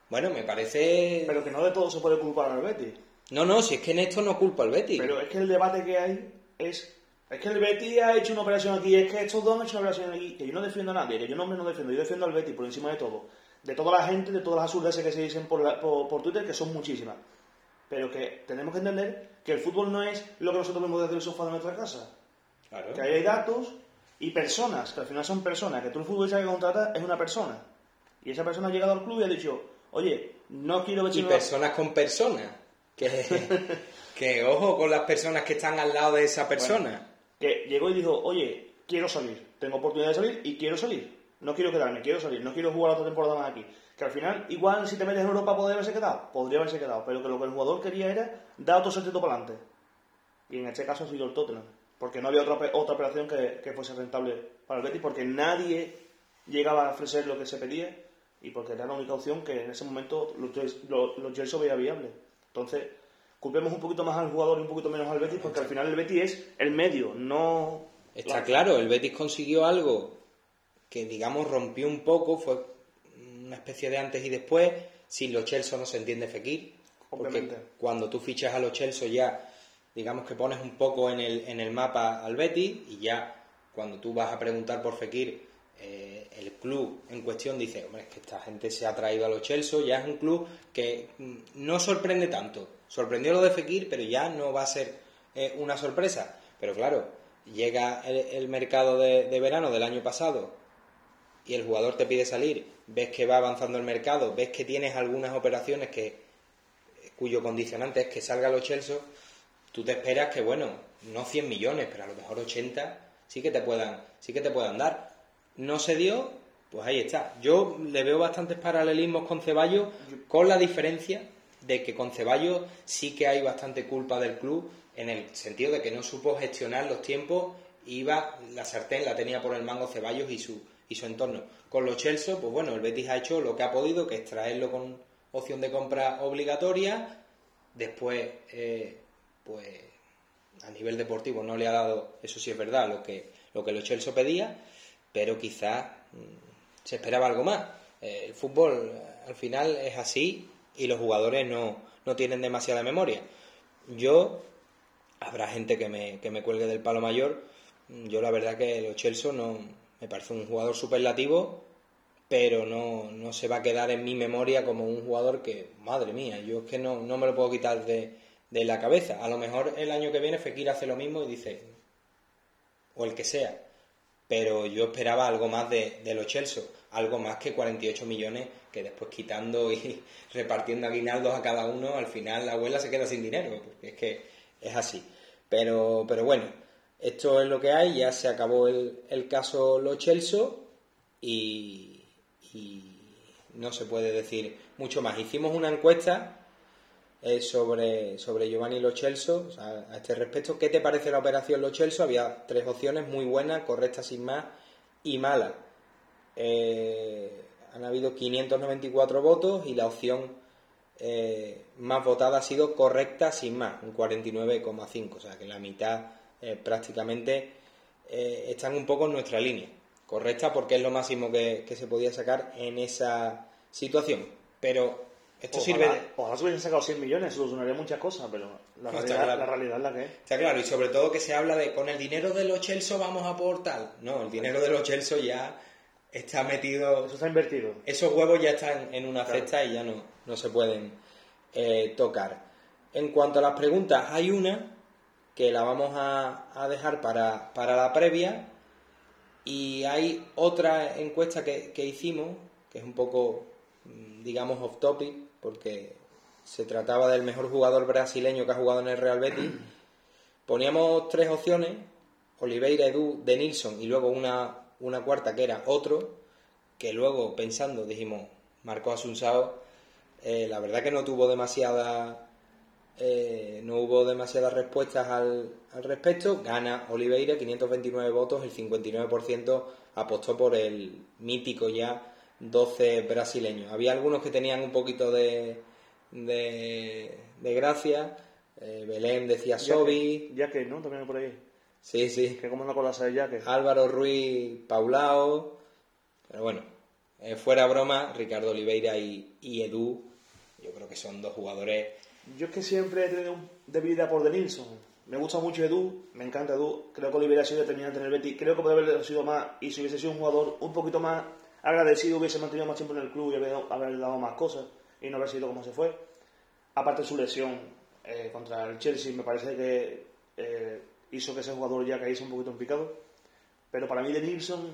bueno, me parece... Pero que no de todo se puede culpar al Betis. No, no, si es que en esto no culpa al Betty. Pero es que el debate que hay es. Es que el Betty ha hecho una operación aquí, es que estos dos han hecho una operación aquí, que yo no defiendo a nadie, que yo no me no defiendo, yo defiendo al Betty por encima de todo. De toda la gente, de todas las absurdeces que se dicen por, por, Twitter, que son muchísimas. Pero que tenemos que entender que el fútbol no es lo que nosotros vemos desde el sofá de nuestra casa. Claro. Que hay datos y personas, que al final son personas, que tú el fútbol que contrata es una persona. Y esa persona ha llegado al club y ha dicho, oye, no quiero. Y personas con personas que, ojo con las personas que están al lado de esa persona. que llegó y dijo, oye, quiero salir, tengo oportunidad de salir y quiero salir. No quiero quedarme, quiero salir, no quiero jugar otra temporada más aquí. Que al final, igual si te metes en Europa podría haberse quedado, podría haberse quedado, pero que lo que el jugador quería era dar otro sentido para adelante. Y en este caso ha sido el Tottenham, porque no había otra, otra operación que, fuese rentable para el Betis, porque nadie llegaba a ofrecer lo que se pedía y porque era la única opción que en ese momento los Chelsea veía viable. Entonces, culpemos un poquito más al jugador y un poquito menos al Betis, porque al final el Betis es el medio, no... Está claro, el Betis consiguió algo que, digamos, rompió un poco, fue una especie de antes y después. Sin los Chelsea no se entiende Fekir, porque cuando tú fichas a los Chelsea ya, digamos que pones un poco en el, en el mapa al Betis y ya cuando tú vas a preguntar por Fekir, eh, el club en cuestión dice, hombre, es que esta gente se ha traído a los Chelsea, ya es un club que mm, no sorprende tanto. Sorprendió lo de Fekir, pero ya no va a ser eh, una sorpresa. Pero claro, llega el, mercado de, verano del año pasado y el jugador te pide salir, ves que va avanzando el mercado, ves que tienes algunas operaciones que cuyo condicionante es que salga los Chelsea, tú te esperas que, bueno, no 100 millones, pero a lo mejor 80 sí que te puedan, sí que te puedan dar no se dio, pues ahí está. Yo le veo bastantes paralelismos con Ceballos, con la diferencia de que con Ceballos sí que hay bastante culpa del club en el sentido de que no supo gestionar los tiempos iba, la sartén la tenía por el mango Ceballos y su, y su entorno. Con los Chelsea, pues bueno, el Betis ha hecho lo que ha podido, que es traerlo con opción de compra obligatoria. Después, eh, pues a nivel deportivo no le ha dado, eso sí es verdad, lo que, lo que los Chelsea pedía, pero quizás mm, se esperaba algo más. Eh, el fútbol al final es así y los jugadores no, no tienen demasiada memoria. Yo, habrá gente que me, que me cuelgue del palo mayor, yo la verdad que los Chelsea no, me parece un jugador superlativo, pero no, no, se va a quedar en mi memoria como un jugador que, madre mía, yo es que no, no me lo puedo quitar de, de la cabeza. A lo mejor el año que viene Fekir hace lo mismo y dice, o el que sea, pero yo esperaba algo más de, de los Chelsea, algo más que 48 millones que después quitando y repartiendo aguinaldos a cada uno, al final la abuela se queda sin dinero, porque es que es así. Pero, pero bueno, esto es lo que hay, ya se acabó el, el caso Lo Chelsea y, y, no se puede decir mucho más. Hicimos una encuesta eh, sobre, sobre Giovanni Lo Chelsea, o sea, a este respecto. ¿Qué te parece la operación Lo Chelsea? Había tres opciones, muy buenas, correctas sin más y malas. Eh, han habido 594 votos y la opción eh, más votada ha sido correcta sin más, un 49,5, o sea que la mitad prácticamente están un poco en nuestra línea. Correcta porque es lo máximo que, se podía sacar en esa situación. Pero esto sirve de... Ojalá se hubiesen sacado 100 millones, solucionaría muchas cosas, pero la, realidad, la realidad es la que es. Está claro, y sobre todo que se habla de con el dinero de los Chelsea vamos a aportar. No, el dinero de los Chelsea ya está metido. Eso está invertido. Esos huevos ya están en una cesta y ya no, no se pueden eh, tocar. En cuanto a las preguntas, hay una que la vamos a, dejar para, la previa y hay otra encuesta que, que hicimos, que es un poco, mm, digamos, off topic, porque se trataba del mejor jugador brasileño que ha jugado en el Real Betis. Poníamos tres opciones, Oliveira, Edu, De Nilsson y luego una una cuarta que era otro, que luego pensando dijimos, Marcos Asunsao, eh, la verdad que no tuvo demasiada eh, no hubo demasiadas respuestas al, al, respecto, gana Oliveira, 529 votos, el 59% apostó por el mítico ya 12 brasileño. Había algunos que tenían un poquito de, de, gracia, eh, Belén decía Sobi. Ya que, ¿no? También por ahí. Sí, sí. Que como no colas ya que... Álvaro Ruiz, Paulao. Pero bueno, eh, fuera broma, Ricardo Oliveira y, Edu, yo creo que son dos jugadores. Yo es que siempre he tenido debilidad por Denilson. Me gusta mucho Edu, me encanta Edu. Creo que Oliveira ha sido determinante en el Betis. Creo que puede haber sido más. Y si hubiese sido un jugador un poquito más agradecido, hubiese mantenido más tiempo en el club y haber, dado más cosas y no haber sido como se fue. Aparte de su lesión eh, contra el Chelsea, me parece que eh, hizo que ese jugador ya caíse un poquito en picado. Pero para mí, De Nilsson,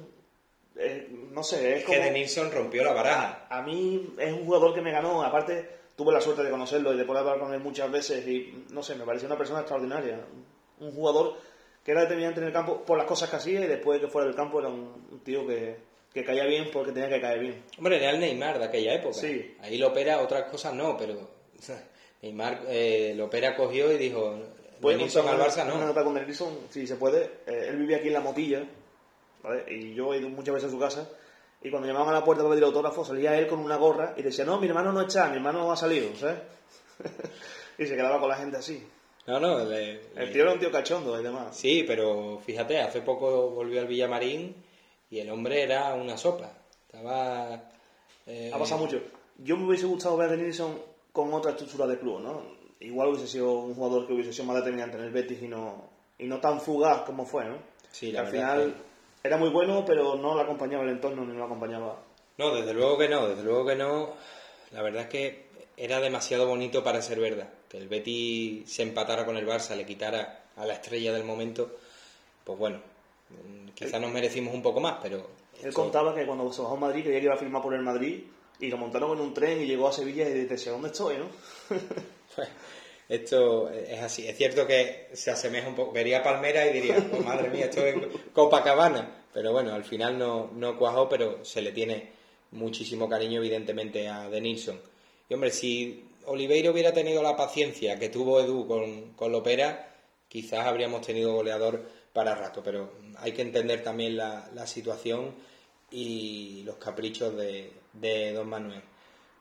eh, no sé, es como. Que De Nilsson rompió la baraja. A, mí es un jugador que me ganó. Aparte, tuve la suerte de conocerlo y de poder hablar con él muchas veces. Y no sé, me pareció una persona extraordinaria. Un jugador que era determinante en el campo por las cosas que hacía y después de que fuera del campo era un, tío que, que caía bien porque tenía que caer bien. Hombre, era el Neymar de aquella época. Sí. Ahí lo opera, otras cosas no, pero Neymar eh, lo opera cogió y dijo, Puede Nilsson al Barça, ¿no? Una nota con Nilsson, si se puede. Eh, él vivía aquí en La Motilla, ¿vale? Y yo he ido muchas veces a su casa. Y cuando llamaban a la puerta para pedir autógrafo, salía él con una gorra y decía, no, mi hermano no está, mi hermano no ha salido, ¿sabes? y se quedaba con la gente así. No, no, el tío era un tío cachondo y demás. Sí, pero fíjate, hace poco volvió al Villamarín y el hombre era una sopa. Estaba... Eh, ha pasado mucho. Yo me hubiese gustado ver a Nilsson con otra estructura de club, ¿no? igual hubiese sido un jugador que hubiese sido más determinante en el Betis y no, y no tan fugaz como fue, ¿no? Sí, al final era muy bueno, pero no lo acompañaba el entorno ni lo acompañaba. No, desde luego que no, desde luego que no. La verdad es que era demasiado bonito para ser verdad. Que el Betis se empatara con el Barça, le quitara a la estrella del momento, pues bueno, quizás nos merecimos un poco más, pero... Él contaba que cuando se bajó a Madrid, creía que iba a firmar por el Madrid, y lo montaron en un tren y llegó a Sevilla y decía, ¿dónde estoy, no? esto es así. Es cierto que se asemeja un poco. Vería Palmera y diría, oh, madre mía, esto es Copacabana. Pero bueno, al final no, no cuajó, pero se le tiene muchísimo cariño, evidentemente, a De Nilsson. Y hombre, si Oliveira hubiera tenido la paciencia que tuvo Edu con, con Lopera, quizás habríamos tenido goleador para rato, pero hay que entender también la, la situación y los caprichos de, de Don Manuel.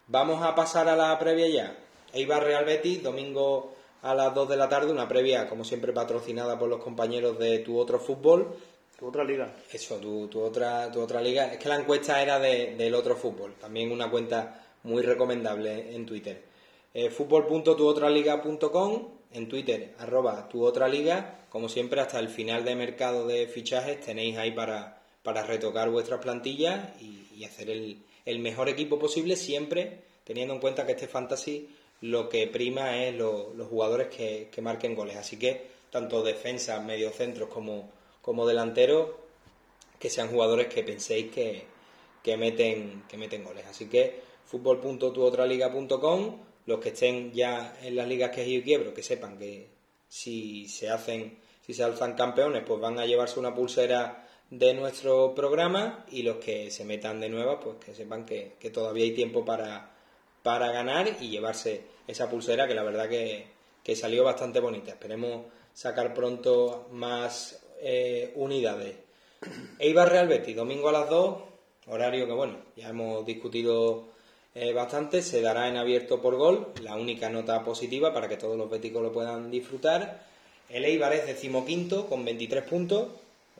Vamos a pasar a la previa ya. Eibar Real Betis, domingo a las 2 de la tarde, una previa, como siempre, patrocinada por los compañeros de Tu Otro Fútbol. Tu otra liga. Eso, tu, tu otra, tu otra liga. Es que la encuesta era de, del Otro Fútbol, también una cuenta muy recomendable en Twitter. Eh, fútbol.tuotraliga.com, en Twitter, arroba tu otra. Como siempre, hasta el final de mercado de fichajes tenéis ahí para, para retocar vuestras plantillas y, hacer el, el mejor equipo posible, siempre teniendo en cuenta que este fantasy lo que prima es lo- los jugadores que, que marquen goles. Así que tanto defensas, mediocentros como, como delanteros, que sean jugadores que penséis que, que meten, que meten goles. Así que fútbol.tuotraliga.com, los que estén ya en las ligas que yo quiebro, que sepan que si se hacen, si se alzan campeones, pues van a llevarse una pulsera de nuestro programa y los que se metan de nuevas, pues que sepan que, que todavía hay tiempo para, para ganar y llevarse esa pulsera que la verdad que, que salió bastante bonita. Esperemos sacar pronto más eh, unidades. Eibar Real Betis, domingo a las 2, horario que bueno, ya hemos discutido eh, bastante, se dará en abierto por gol, la única nota positiva para que todos los béticos lo puedan disfrutar. El Eibar es decimoquinto con 23 puntos,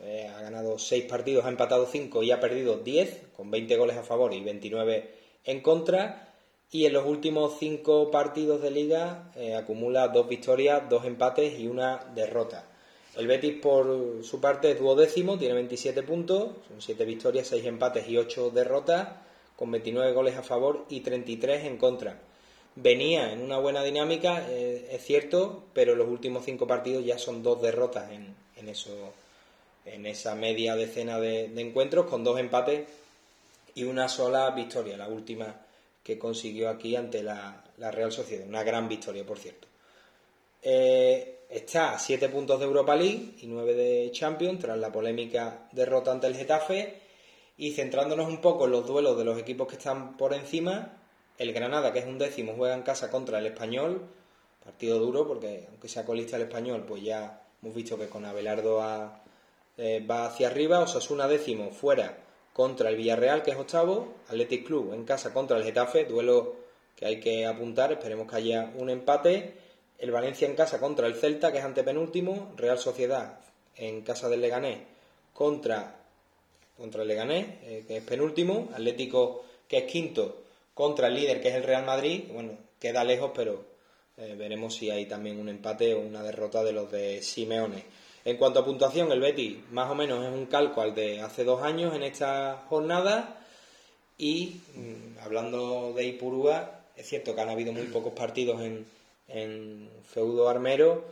eh, ha ganado 6 partidos, ha empatado 5 y ha perdido 10, con 20 goles a favor y 29 en contra. Y en los últimos 5 partidos de liga eh, acumula 2 victorias, 2 empates y una derrota. El Betis, por su parte, es duodécimo, tiene 27 puntos, son 7 victorias, 6 empates y 8 derrotas, con 29 goles a favor y 33 en contra. Venía en una buena dinámica, eh, es cierto, pero los últimos 5 partidos ya son 2 derrotas en, en, eso, en esa media decena de, encuentros, con 2 empates y una sola victoria, la última que consiguió aquí ante la, la Real Sociedad. Una gran victoria, por cierto. Eh, está a 7 puntos de Europa League y 9 de Champions tras la polémica derrota ante el Getafe. Y centrándonos un poco en los duelos de los equipos que están por encima, el Granada, que es un décimo, juega en casa contra el Español. Partido duro porque, aunque sea colista el Español, pues ya hemos visto que con Abelardo eh, va hacia arriba. Osasuna décimo fuera contra el Villarreal, que es octavo. Athletic Club en casa contra el Getafe, duelo que hay que apuntar. Esperemos que haya un empate. El Valencia en casa contra el Celta, que es antepenúltimo. Real Sociedad en casa del Leganés contra, contra el Leganés, eh, que es penúltimo. Atlético, que es quinto, contra el líder, que es el Real Madrid. Bueno, queda lejos, pero eh, veremos si hay también un empate o una derrota de los de Simeone. En cuanto a puntuación, el Betis más o menos es un calco al de hace dos años en esta jornada. Y mm, hablando de Ipurúa, es cierto que han habido muy pocos partidos en, en feudo armero,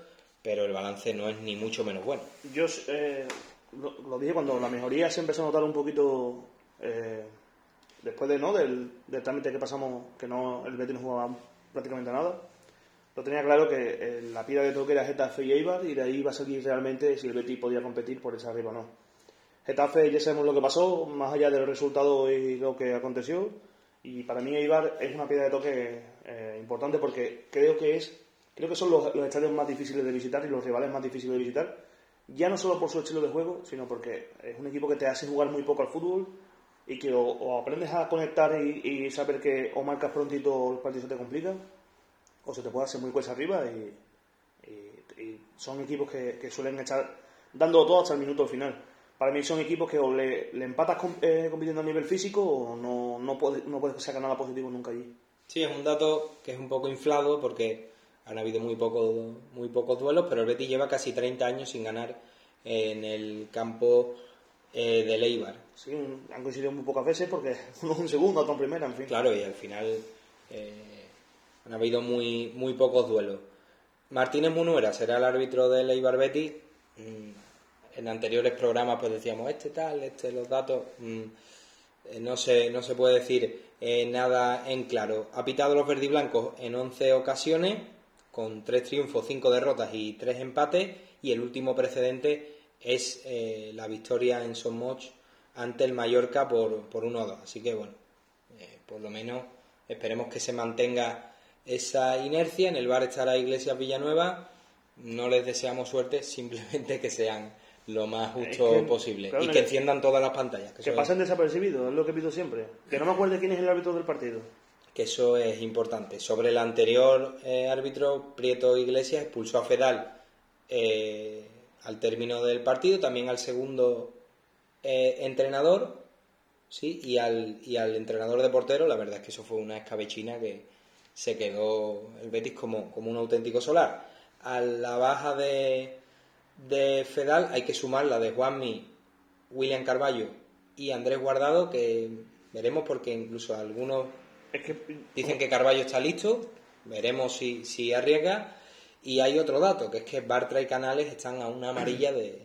pero el balance no es ni mucho menos bueno. Yo eh, lo, dije cuando la mejoría se empezó a notar un poquito eh, después de no del, del trámite que pasamos, que no el Betis no jugaba prácticamente nada. Lo tenía claro que eh, la pira de toque era Getafe y Eibar y de ahí iba a salir realmente si el Betis podía competir por esa arriba o no. Getafe ya sabemos lo que pasó, más allá del resultado y lo que aconteció. Y para mí Eibar es una piedra de toque eh, importante porque creo que es creo que son los, los estadios más difíciles de visitar y los rivales más difíciles de visitar. Ya no solo por su estilo de juego, sino porque es un equipo que te hace jugar muy poco al fútbol y que o, aprendes a conectar y, saber que o marcas prontito los partidos te complican o se te puede hacer muy cuesta arriba y, son equipos que, suelen estar dando todo hasta el minuto final. Para mí son equipos que o le, le empatas eh, compitiendo a nivel físico o no, no, puedes, no puedes sacar nada positivo nunca allí. Sí, es un dato que es un poco inflado porque han habido muy pocos, muy pocos duelos, pero el Betis lleva casi 30 años sin ganar en el campo eh, del Eibar. Sí, han coincidido muy pocas veces porque uno en segundo, otro en primera, en fin. Claro, y al final eh, han habido muy, muy pocos duelos. Martínez Munuera será el árbitro del Eibar Betis. Mm, En anteriores programas pues decíamos este tal, este los datos. Mm, eh, no, se, no se puede decir eh, nada en claro. Ha pitado los verdiblancos en 11 ocasiones, con 3 triunfos, 5 derrotas y 3 empates. Y el último precedente es eh, la victoria en Somoch ante el Mallorca por, por 1 a 2. Así que bueno, eh, por lo menos esperemos que se mantenga esa inercia. En el bar estará Iglesias Villanueva. No les deseamos suerte, simplemente que sean lo más justo que, posible claro, y que enciendan todas las pantallas. Que, Que pasen desapercibidos, es lo que pido siempre. Que no me acuerde quién es el árbitro del partido. Que eso es importante. Sobre el anterior eh, árbitro, Prieto Iglesias expulsó a Fedal eh, al término del partido, también al segundo eh, entrenador sí y al, y al entrenador de portero. La verdad es que eso fue una escabechina que se quedó el Betis como, como un auténtico solar. A la baja de, de Fedal hay que sumar la de Juanmi, William Carballo y Andrés Guardado, que veremos porque incluso algunos Es que Dicen que Carballo está listo, veremos si, si arriesga. Y hay otro dato, que es que Bartra y Canales están a una amarilla de,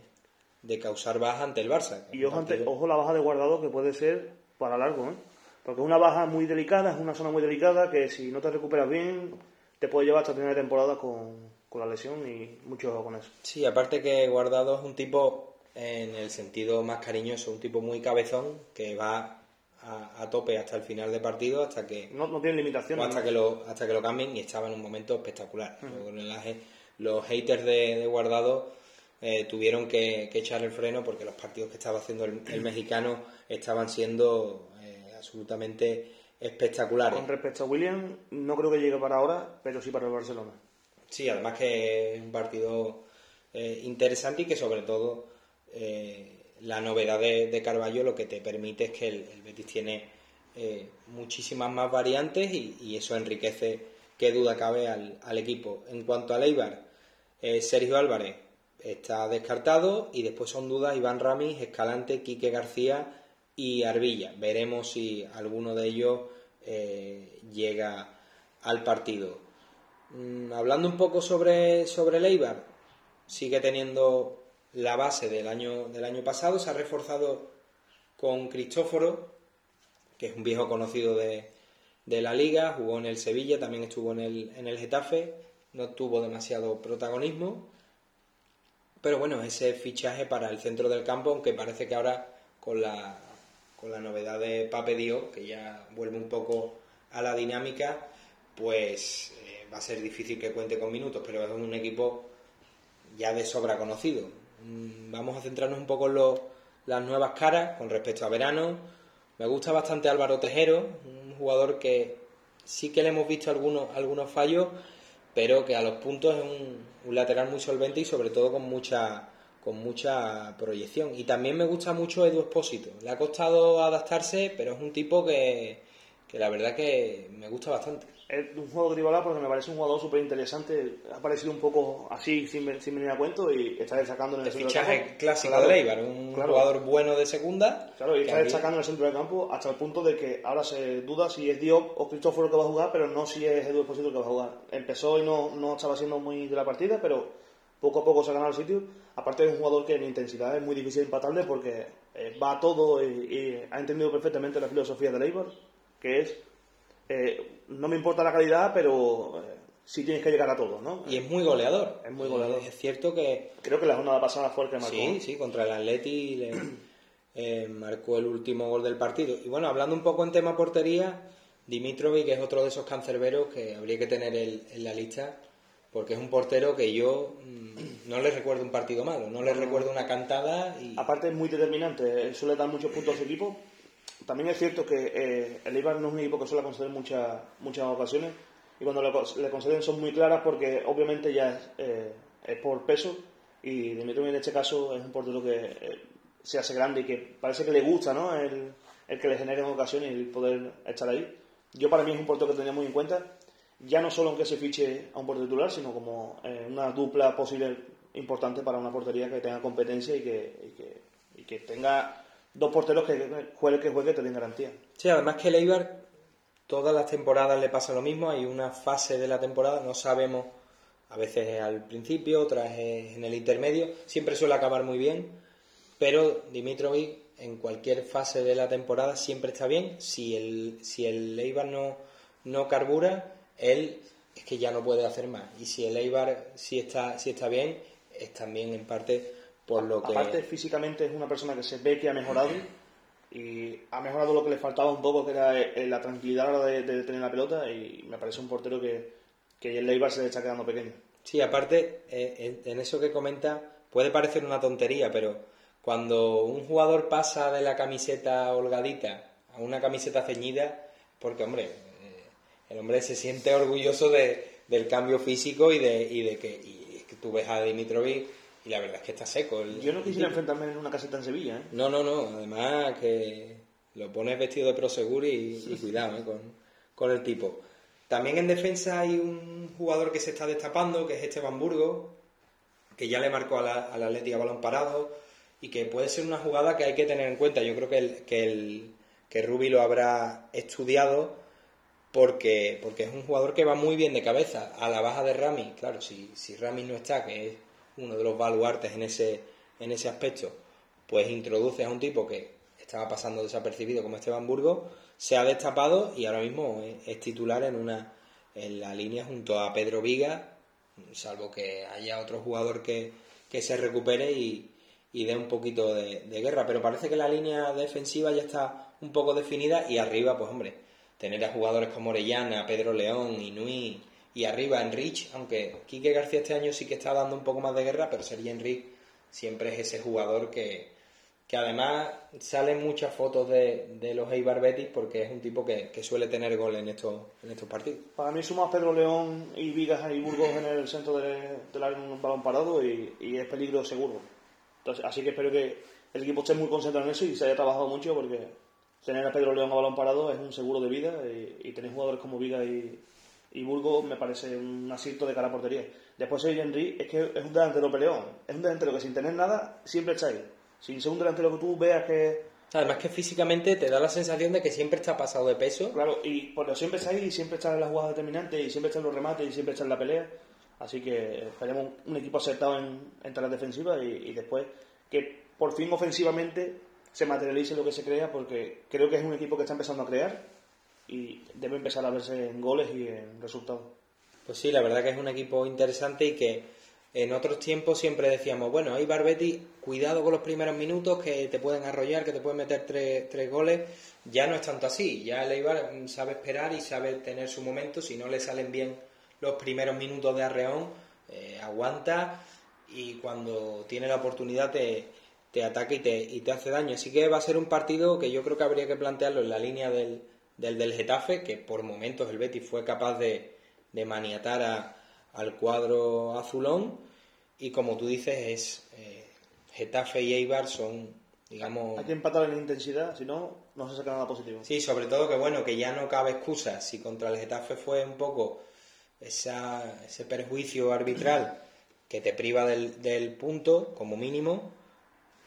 de causar baja ante el Barça. Y ojo, ante- ojo la baja de guardado que puede ser para largo, ¿eh? Porque es una baja muy delicada, es una zona muy delicada que si no te recuperas bien te puede llevar hasta final de temporada con, con la lesión y mucho ojo con eso. Sí, aparte que Guardado es un tipo, en el sentido más cariñoso, un tipo muy cabezón, que va a, a tope hasta el final de partido, hasta que No, no tiene limitaciones. hasta ¿no? que lo hasta que lo cambien y estaba en un momento espectacular Luego, en la- los haters de, de Guardado eh, tuvieron que, que echar el freno porque los partidos que estaba haciendo el, el mexicano estaban siendo eh, absolutamente espectaculares Con respecto a William, no creo que llegue para ahora, pero sí para el Barcelona. sí además que es un partido eh, interesante y que sobre todo eh, la novedad de, de Carballo lo que te permite es que el, Betis tiene eh, muchísimas más variantes y, eso enriquece, qué duda cabe, al, equipo. En cuanto a Eibar, eh, Sergio Álvarez está descartado y después son dudas Iván Ramis, Escalante, Quique García y Arbilla. Veremos si alguno de ellos eh, llega al partido. Mm, hablando un poco sobre, sobre el Eibar, sigue teniendo la base del año, del año pasado, se ha reforzado con Cristóforo, que es un viejo conocido de, de la liga, jugó en el Sevilla, también estuvo en el, en el Getafe, no tuvo demasiado protagonismo, pero bueno, ese fichaje para el centro del campo, aunque parece que ahora con la, con la novedad de Pape Dio, que ya vuelve un poco a la dinámica, pues eh, va a ser difícil que cuente con minutos, pero es un equipo ya de sobra conocido. Mm, Vamos a centrarnos un poco en las nuevas caras con respecto a verano. Me gusta bastante Álvaro Tejero, un jugador que sí que le hemos visto algunos, algunos fallos, pero que a los puntos es un, un lateral muy solvente y sobre todo con mucha con mucha proyección. Y también me gusta mucho Edu Espósito. Le ha costado adaptarse, pero es un tipo que, que la verdad que me gusta bastante. Es un juego que te iba a hablar porque me parece un jugador súper interesante. Ha parecido un poco así, sin, sin venir a cuento, y está destacando en el El centro del fichaje campo. clásico Claro, de Leibar, un claro. jugador bueno de segunda. Claro, y está aquí- destacando en el centro del campo hasta el punto de que ahora se duda si es Diop o Cristóforo que va a jugar, pero no si es Edu Esposito que va a jugar. Empezó y no, no estaba siendo muy de la partida, pero poco a poco se ha ganado el sitio. Aparte es un jugador que en intensidad es muy difícil empatarle porque eh, va a todo y, y ha entendido perfectamente la filosofía de Leibar, que es eh, no me importa la calidad, pero eh, sí tienes que llegar a todo, ¿no? Y es muy goleador. Es muy goleador. Es cierto que Creo que la jornada pasada fue el que marcó. sí, sí, contra el Atleti le, eh, marcó el último gol del partido. Y bueno, hablando un poco en tema portería, Dimitrovic es otro de esos cancerberos que habría que tener el- en la lista, porque es un portero que yo mm, no le recuerdo un partido malo, no le recuerdo una cantada y Aparte es muy determinante, suele dar muchos puntos a su equipo. También es cierto que eh, el Eibar no es un equipo que suele conceder muchas muchas ocasiones y cuando le, le conceden son muy claras porque obviamente ya es, eh, es por peso y Dimitrovic en este caso es un portero que eh, se hace grande y que parece que le gusta ¿no? el, el que le generen ocasiones y el poder estar ahí. Yo para mí es un portero que tenía muy en cuenta, ya no solo en que se fiche a un portero titular, sino como eh, una dupla posible importante para una portería que tenga competencia y que, y que, y que tenga dos porteros que juegue que juegue te den garantía. Sí, además que el Eibar todas las temporadas le pasa lo mismo, hay una fase de la temporada, no sabemos, a veces es al principio, otras en el intermedio, siempre suele acabar muy bien, pero Dimitrovic en cualquier fase de la temporada siempre está bien, si el, si el Eibar no, no carbura, él es que ya no puede hacer más, y si el Eibar sí está, sí está bien, es también en parte por lo que... Aparte, físicamente es una persona que se ve que ha mejorado y ha mejorado lo que le faltaba un poco, que era eh, la tranquilidad a la hora de, de tener la pelota y me parece un portero que, que el Leibar se le está quedando pequeño. Sí, aparte, eh, en, en eso que comenta, puede parecer una tontería, pero cuando un jugador pasa de la camiseta holgadita a una camiseta ceñida, porque, hombre, eh, el hombre se siente orgulloso de, del cambio físico y de, y de que, y que tú ves a Dimitrovic y la verdad es que está seco. el- Yo no quisiera enfrentarme en una caseta en Sevilla, ¿eh? no, no, no. Además que lo pones vestido de prosegur y, y cuidado ¿eh? con, con el tipo. También en defensa hay un jugador que se está destapando, que es Esteban Burgo, que ya le marcó a la- al Atlético a balón parado y que puede ser una jugada que hay que tener en cuenta. Yo creo que el, que el que Rubi lo habrá estudiado porque, porque es un jugador que va muy bien de cabeza a la baja de Rami. Claro, si, si Rami no está, que es uno de los baluartes en ese, en ese aspecto, pues introduces a un tipo que estaba pasando desapercibido como Esteban Burgos, se ha destapado y ahora mismo es, es titular en una en la línea junto a Pedro Viga, salvo que haya otro jugador que, que se recupere y, y dé un poquito de, de guerra. Pero parece que la línea defensiva ya está un poco definida y arriba, pues hombre, tener a jugadores como Orellana, Pedro León, Inui y arriba Enrich, aunque Quique García este año sí que está dando un poco más de guerra, pero Sergi Enrich siempre es ese jugador que, que además salen muchas fotos de, de los Eibar Betis porque es un tipo que, que suele tener gol en estos, en estos partidos. Para mí sumas Pedro León y Vigas y Burgos en el centro de- del área en un balón parado y, y es peligro seguro. Entonces, así que espero que el equipo esté muy concentrado en eso y se haya trabajado mucho porque tener a Pedro León a balón parado es un seguro de vida y, y tener jugadores como Vigas y, y Burgos me parece un acierto de cara a portería. Después Sergi Henry es que es un delantero peleón, es un delantero que sin tener nada siempre está ahí. Sin ser un delantero que tú veas que Además que físicamente te da la sensación de que siempre está pasado de peso. Claro, y bueno, siempre está ahí, y siempre está en las jugadas determinantes, y siempre está en los remates, y siempre está en la pelea. Así que esperemos un equipo acertado en, en tareas defensivas y, y después que por fin ofensivamente se materialice lo que se crea, porque creo que es un equipo que está empezando a crear y debe empezar a verse en goles y en resultados. Pues sí, la verdad que es un equipo interesante y que en otros tiempos siempre decíamos, bueno, hay Barbetti, cuidado con los primeros minutos que te pueden arrollar, que te pueden meter tres, tres goles. Ya no es tanto así, ya el Eibar mm, sabe esperar y sabe tener su momento, si no le salen bien los primeros minutos de arreón, eh, aguanta y cuando tiene la oportunidad te, te ataca y te, y te hace daño. Así que va a ser un partido que yo creo que habría que plantearlo en la línea del, del, del Getafe, que por momentos el Betis fue capaz de, de maniatar a, al cuadro azulón y como tú dices es eh, Getafe y Eibar son digamos Hay que empatar en intensidad, si no, no se saca nada positivo. sí sobre todo que bueno que ya no cabe excusa si contra el Getafe fue un poco esa, ese perjuicio arbitral que te priva del, del punto como mínimo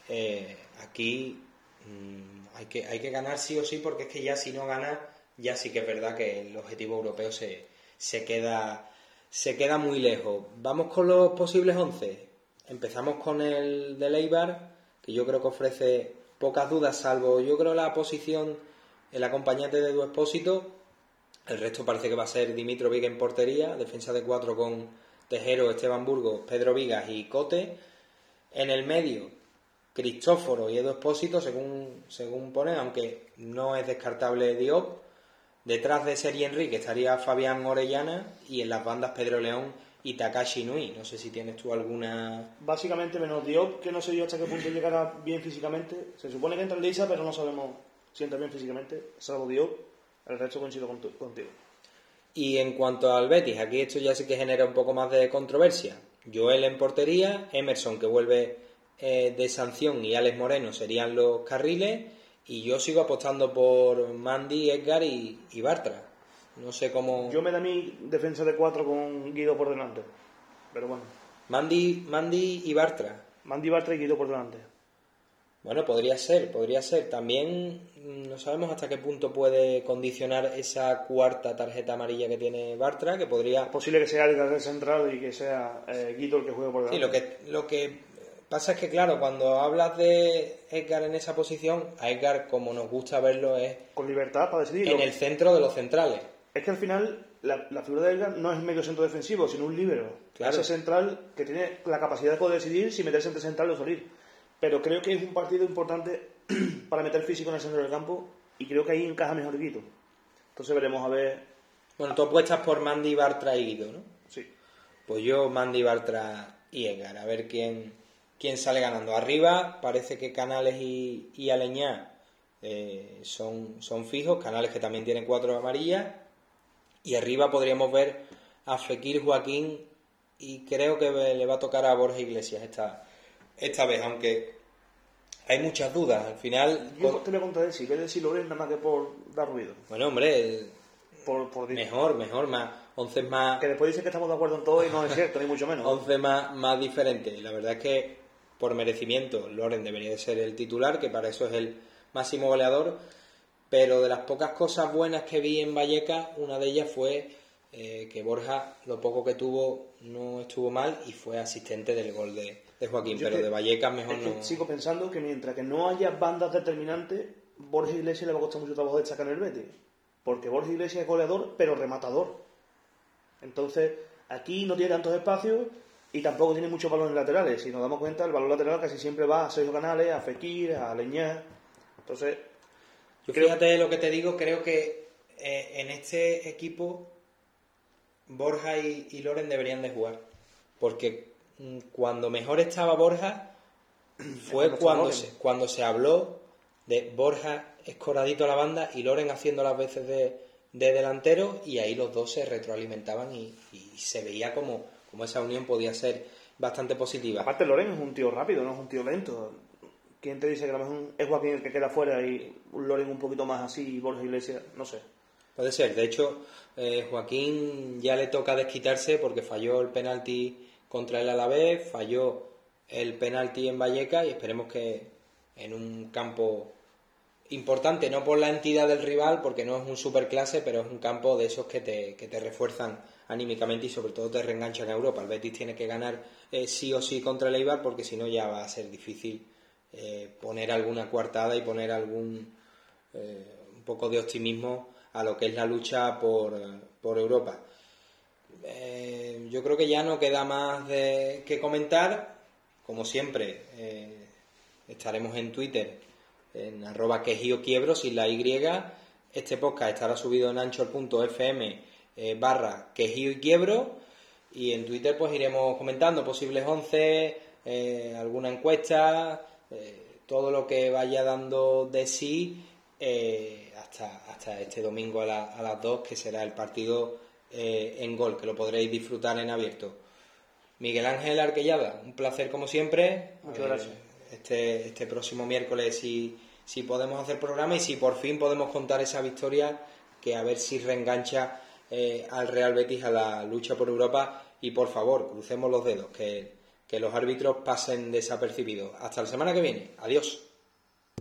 eh, aquí mm, hay que hay que ganar sí o sí porque es que ya si no ganas ya sí que es verdad que el objetivo europeo se, se queda se queda muy lejos. Vamos con los posibles 11. Empezamos con el del Eibar, que yo creo que ofrece pocas dudas, salvo yo creo la posición, el acompañante de Du Expósito. El resto parece que va a ser Dimitrovic en portería, defensa de cuatro con Tejero, Esteban Burgos, Pedro Vigas y Cote. En el medio, Cristóforo y Edu Expósito, según, según pone, aunque no es descartable Diop. Detrás de Seri Enrique estaría Fabián Orellana y en las bandas Pedro León y Takashi Nui. No sé si tienes tú alguna. Básicamente menos Diop, que no sé yo hasta qué punto llegará bien físicamente. Se supone que entra en Leisa, pero no sabemos si entra bien físicamente, salvo Diop. El resto coincido contigo. Y en cuanto al Betis, aquí esto ya sí que genera un poco más de controversia. Joel en portería, Emerson que vuelve eh, de sanción y Alex Moreno serían los carriles. Y yo sigo apostando por Mandy, Edgar y, y Bartra. No sé cómo. Yo me da mi defensa de cuatro con Guido por delante. Pero bueno, Mandy, Mandy y Bartra. Mandy Bartra y Guido por delante. Bueno, podría ser, podría ser. También mm, no sabemos hasta qué punto puede condicionar esa cuarta tarjeta amarilla que tiene Bartra, que podría... Es posible que sea el central y que sea eh, Guido el que juegue por Sí, delante. lo que, lo que pasa es que, claro, cuando hablas de Edgar en esa posición, a Edgar, como nos gusta verlo, es Con libertad para decidir. en el centro de los centrales. Es que al final la, la figura de Edgar no es medio centro defensivo, sino un líbero. Claro. Ese central que tiene la capacidad de poder decidir si meterse entre central o salir. Pero creo que es un partido importante para meter físico en el centro del campo y creo que ahí encaja mejor Guido. Entonces veremos a ver. Bueno, tú apuestas por Mandy, Bartra y Guido, ¿no? Sí. Pues yo, Mandy, Bartra y Edgar, a ver quién, quién sale ganando. Arriba parece que Canales y, y Aleñá eh, son, son fijos, Canales que también tiene cuatro amarillas. Y arriba podríamos ver a Fekir Joaquín y creo que le va a tocar a Borja Iglesias esta, esta vez, aunque hay muchas dudas. Al final. Yo te voy a si quieres decir Loren nada más que por dar ruido. Bueno, hombre, por, por mejor, mejor, más. 11 más. Que después dice que estamos de acuerdo en todo y no es cierto, ni mucho menos. 11 más, más diferentes. La verdad es que, por merecimiento, Loren debería de ser el titular, que para eso es el máximo goleador. Pero de las pocas cosas buenas que vi en Valleca, una de ellas fue eh, que Borja, lo poco que tuvo, no estuvo mal y fue asistente del gol de, Joaquín. pero de Vallecas mejor no. Sigo pensando que mientras que no haya bandas determinantes, Borja Iglesias le va a costar mucho trabajo destacar en el Betis. Porque Borja Iglesias es goleador, pero rematador. Entonces, aquí no tiene tantos espacios y tampoco tiene muchos balones laterales. Si nos damos cuenta, el balón lateral casi siempre va a Sergio Canales, a Fekir, a Leñá. Entonces, yo fíjate lo que te digo, creo que eh, en este equipo Borja y, Loren deberían de jugar. Porque mm, cuando mejor estaba Borja fue cuando se, cuando se habló de Borja escoradito a la banda y Loren haciendo las veces de, delantero y ahí los dos se retroalimentaban y, se veía como, como, esa unión podía ser bastante positiva. Aparte Loren es un tío rápido, no es un tío lento. ¿Quién te dice que a lo mejor es Joaquín el que queda fuera y un Loren un poquito más así y Borja Iglesias? No sé. Puede ser. De hecho, eh, Joaquín ya le toca desquitarse porque falló el penalti contra el Alavés, falló el penalti en Valleca y esperemos que en un campo importante, no por la entidad del rival, porque no es un superclase, pero es un campo de esos que te, que te refuerzan anímicamente y sobre todo te reenganchan a Europa. El Betis tiene que ganar eh, sí o sí contra el Eibar porque si no ya va a ser difícil eh, poner alguna coartada y poner algún un poco de optimismo a lo que es la lucha por, Europa. Eh, yo creo que ya no queda más de, que comentar. Como siempre, eh, estaremos en Twitter en arroba quejío quiebro sin la Y. Este podcast estará subido en anchor.fm eh, barra quejío y quiebro. Y en Twitter pues iremos comentando posibles 11, alguna encuesta, todo lo que vaya dando de sí hasta, este domingo a, las 2, que será el partido eh, en gol, que lo podréis disfrutar en abierto. Miguel Ángel Arquellada, un placer como siempre. Muchas eh, gracias. Este, este próximo miércoles si, si podemos hacer programa y si por fin podemos contar esa victoria que a ver si reengancha eh, al Real Betis a la lucha por Europa y por favor, crucemos los dedos, que, que los árbitros pasen desapercibidos. Hasta la semana que viene. Adiós.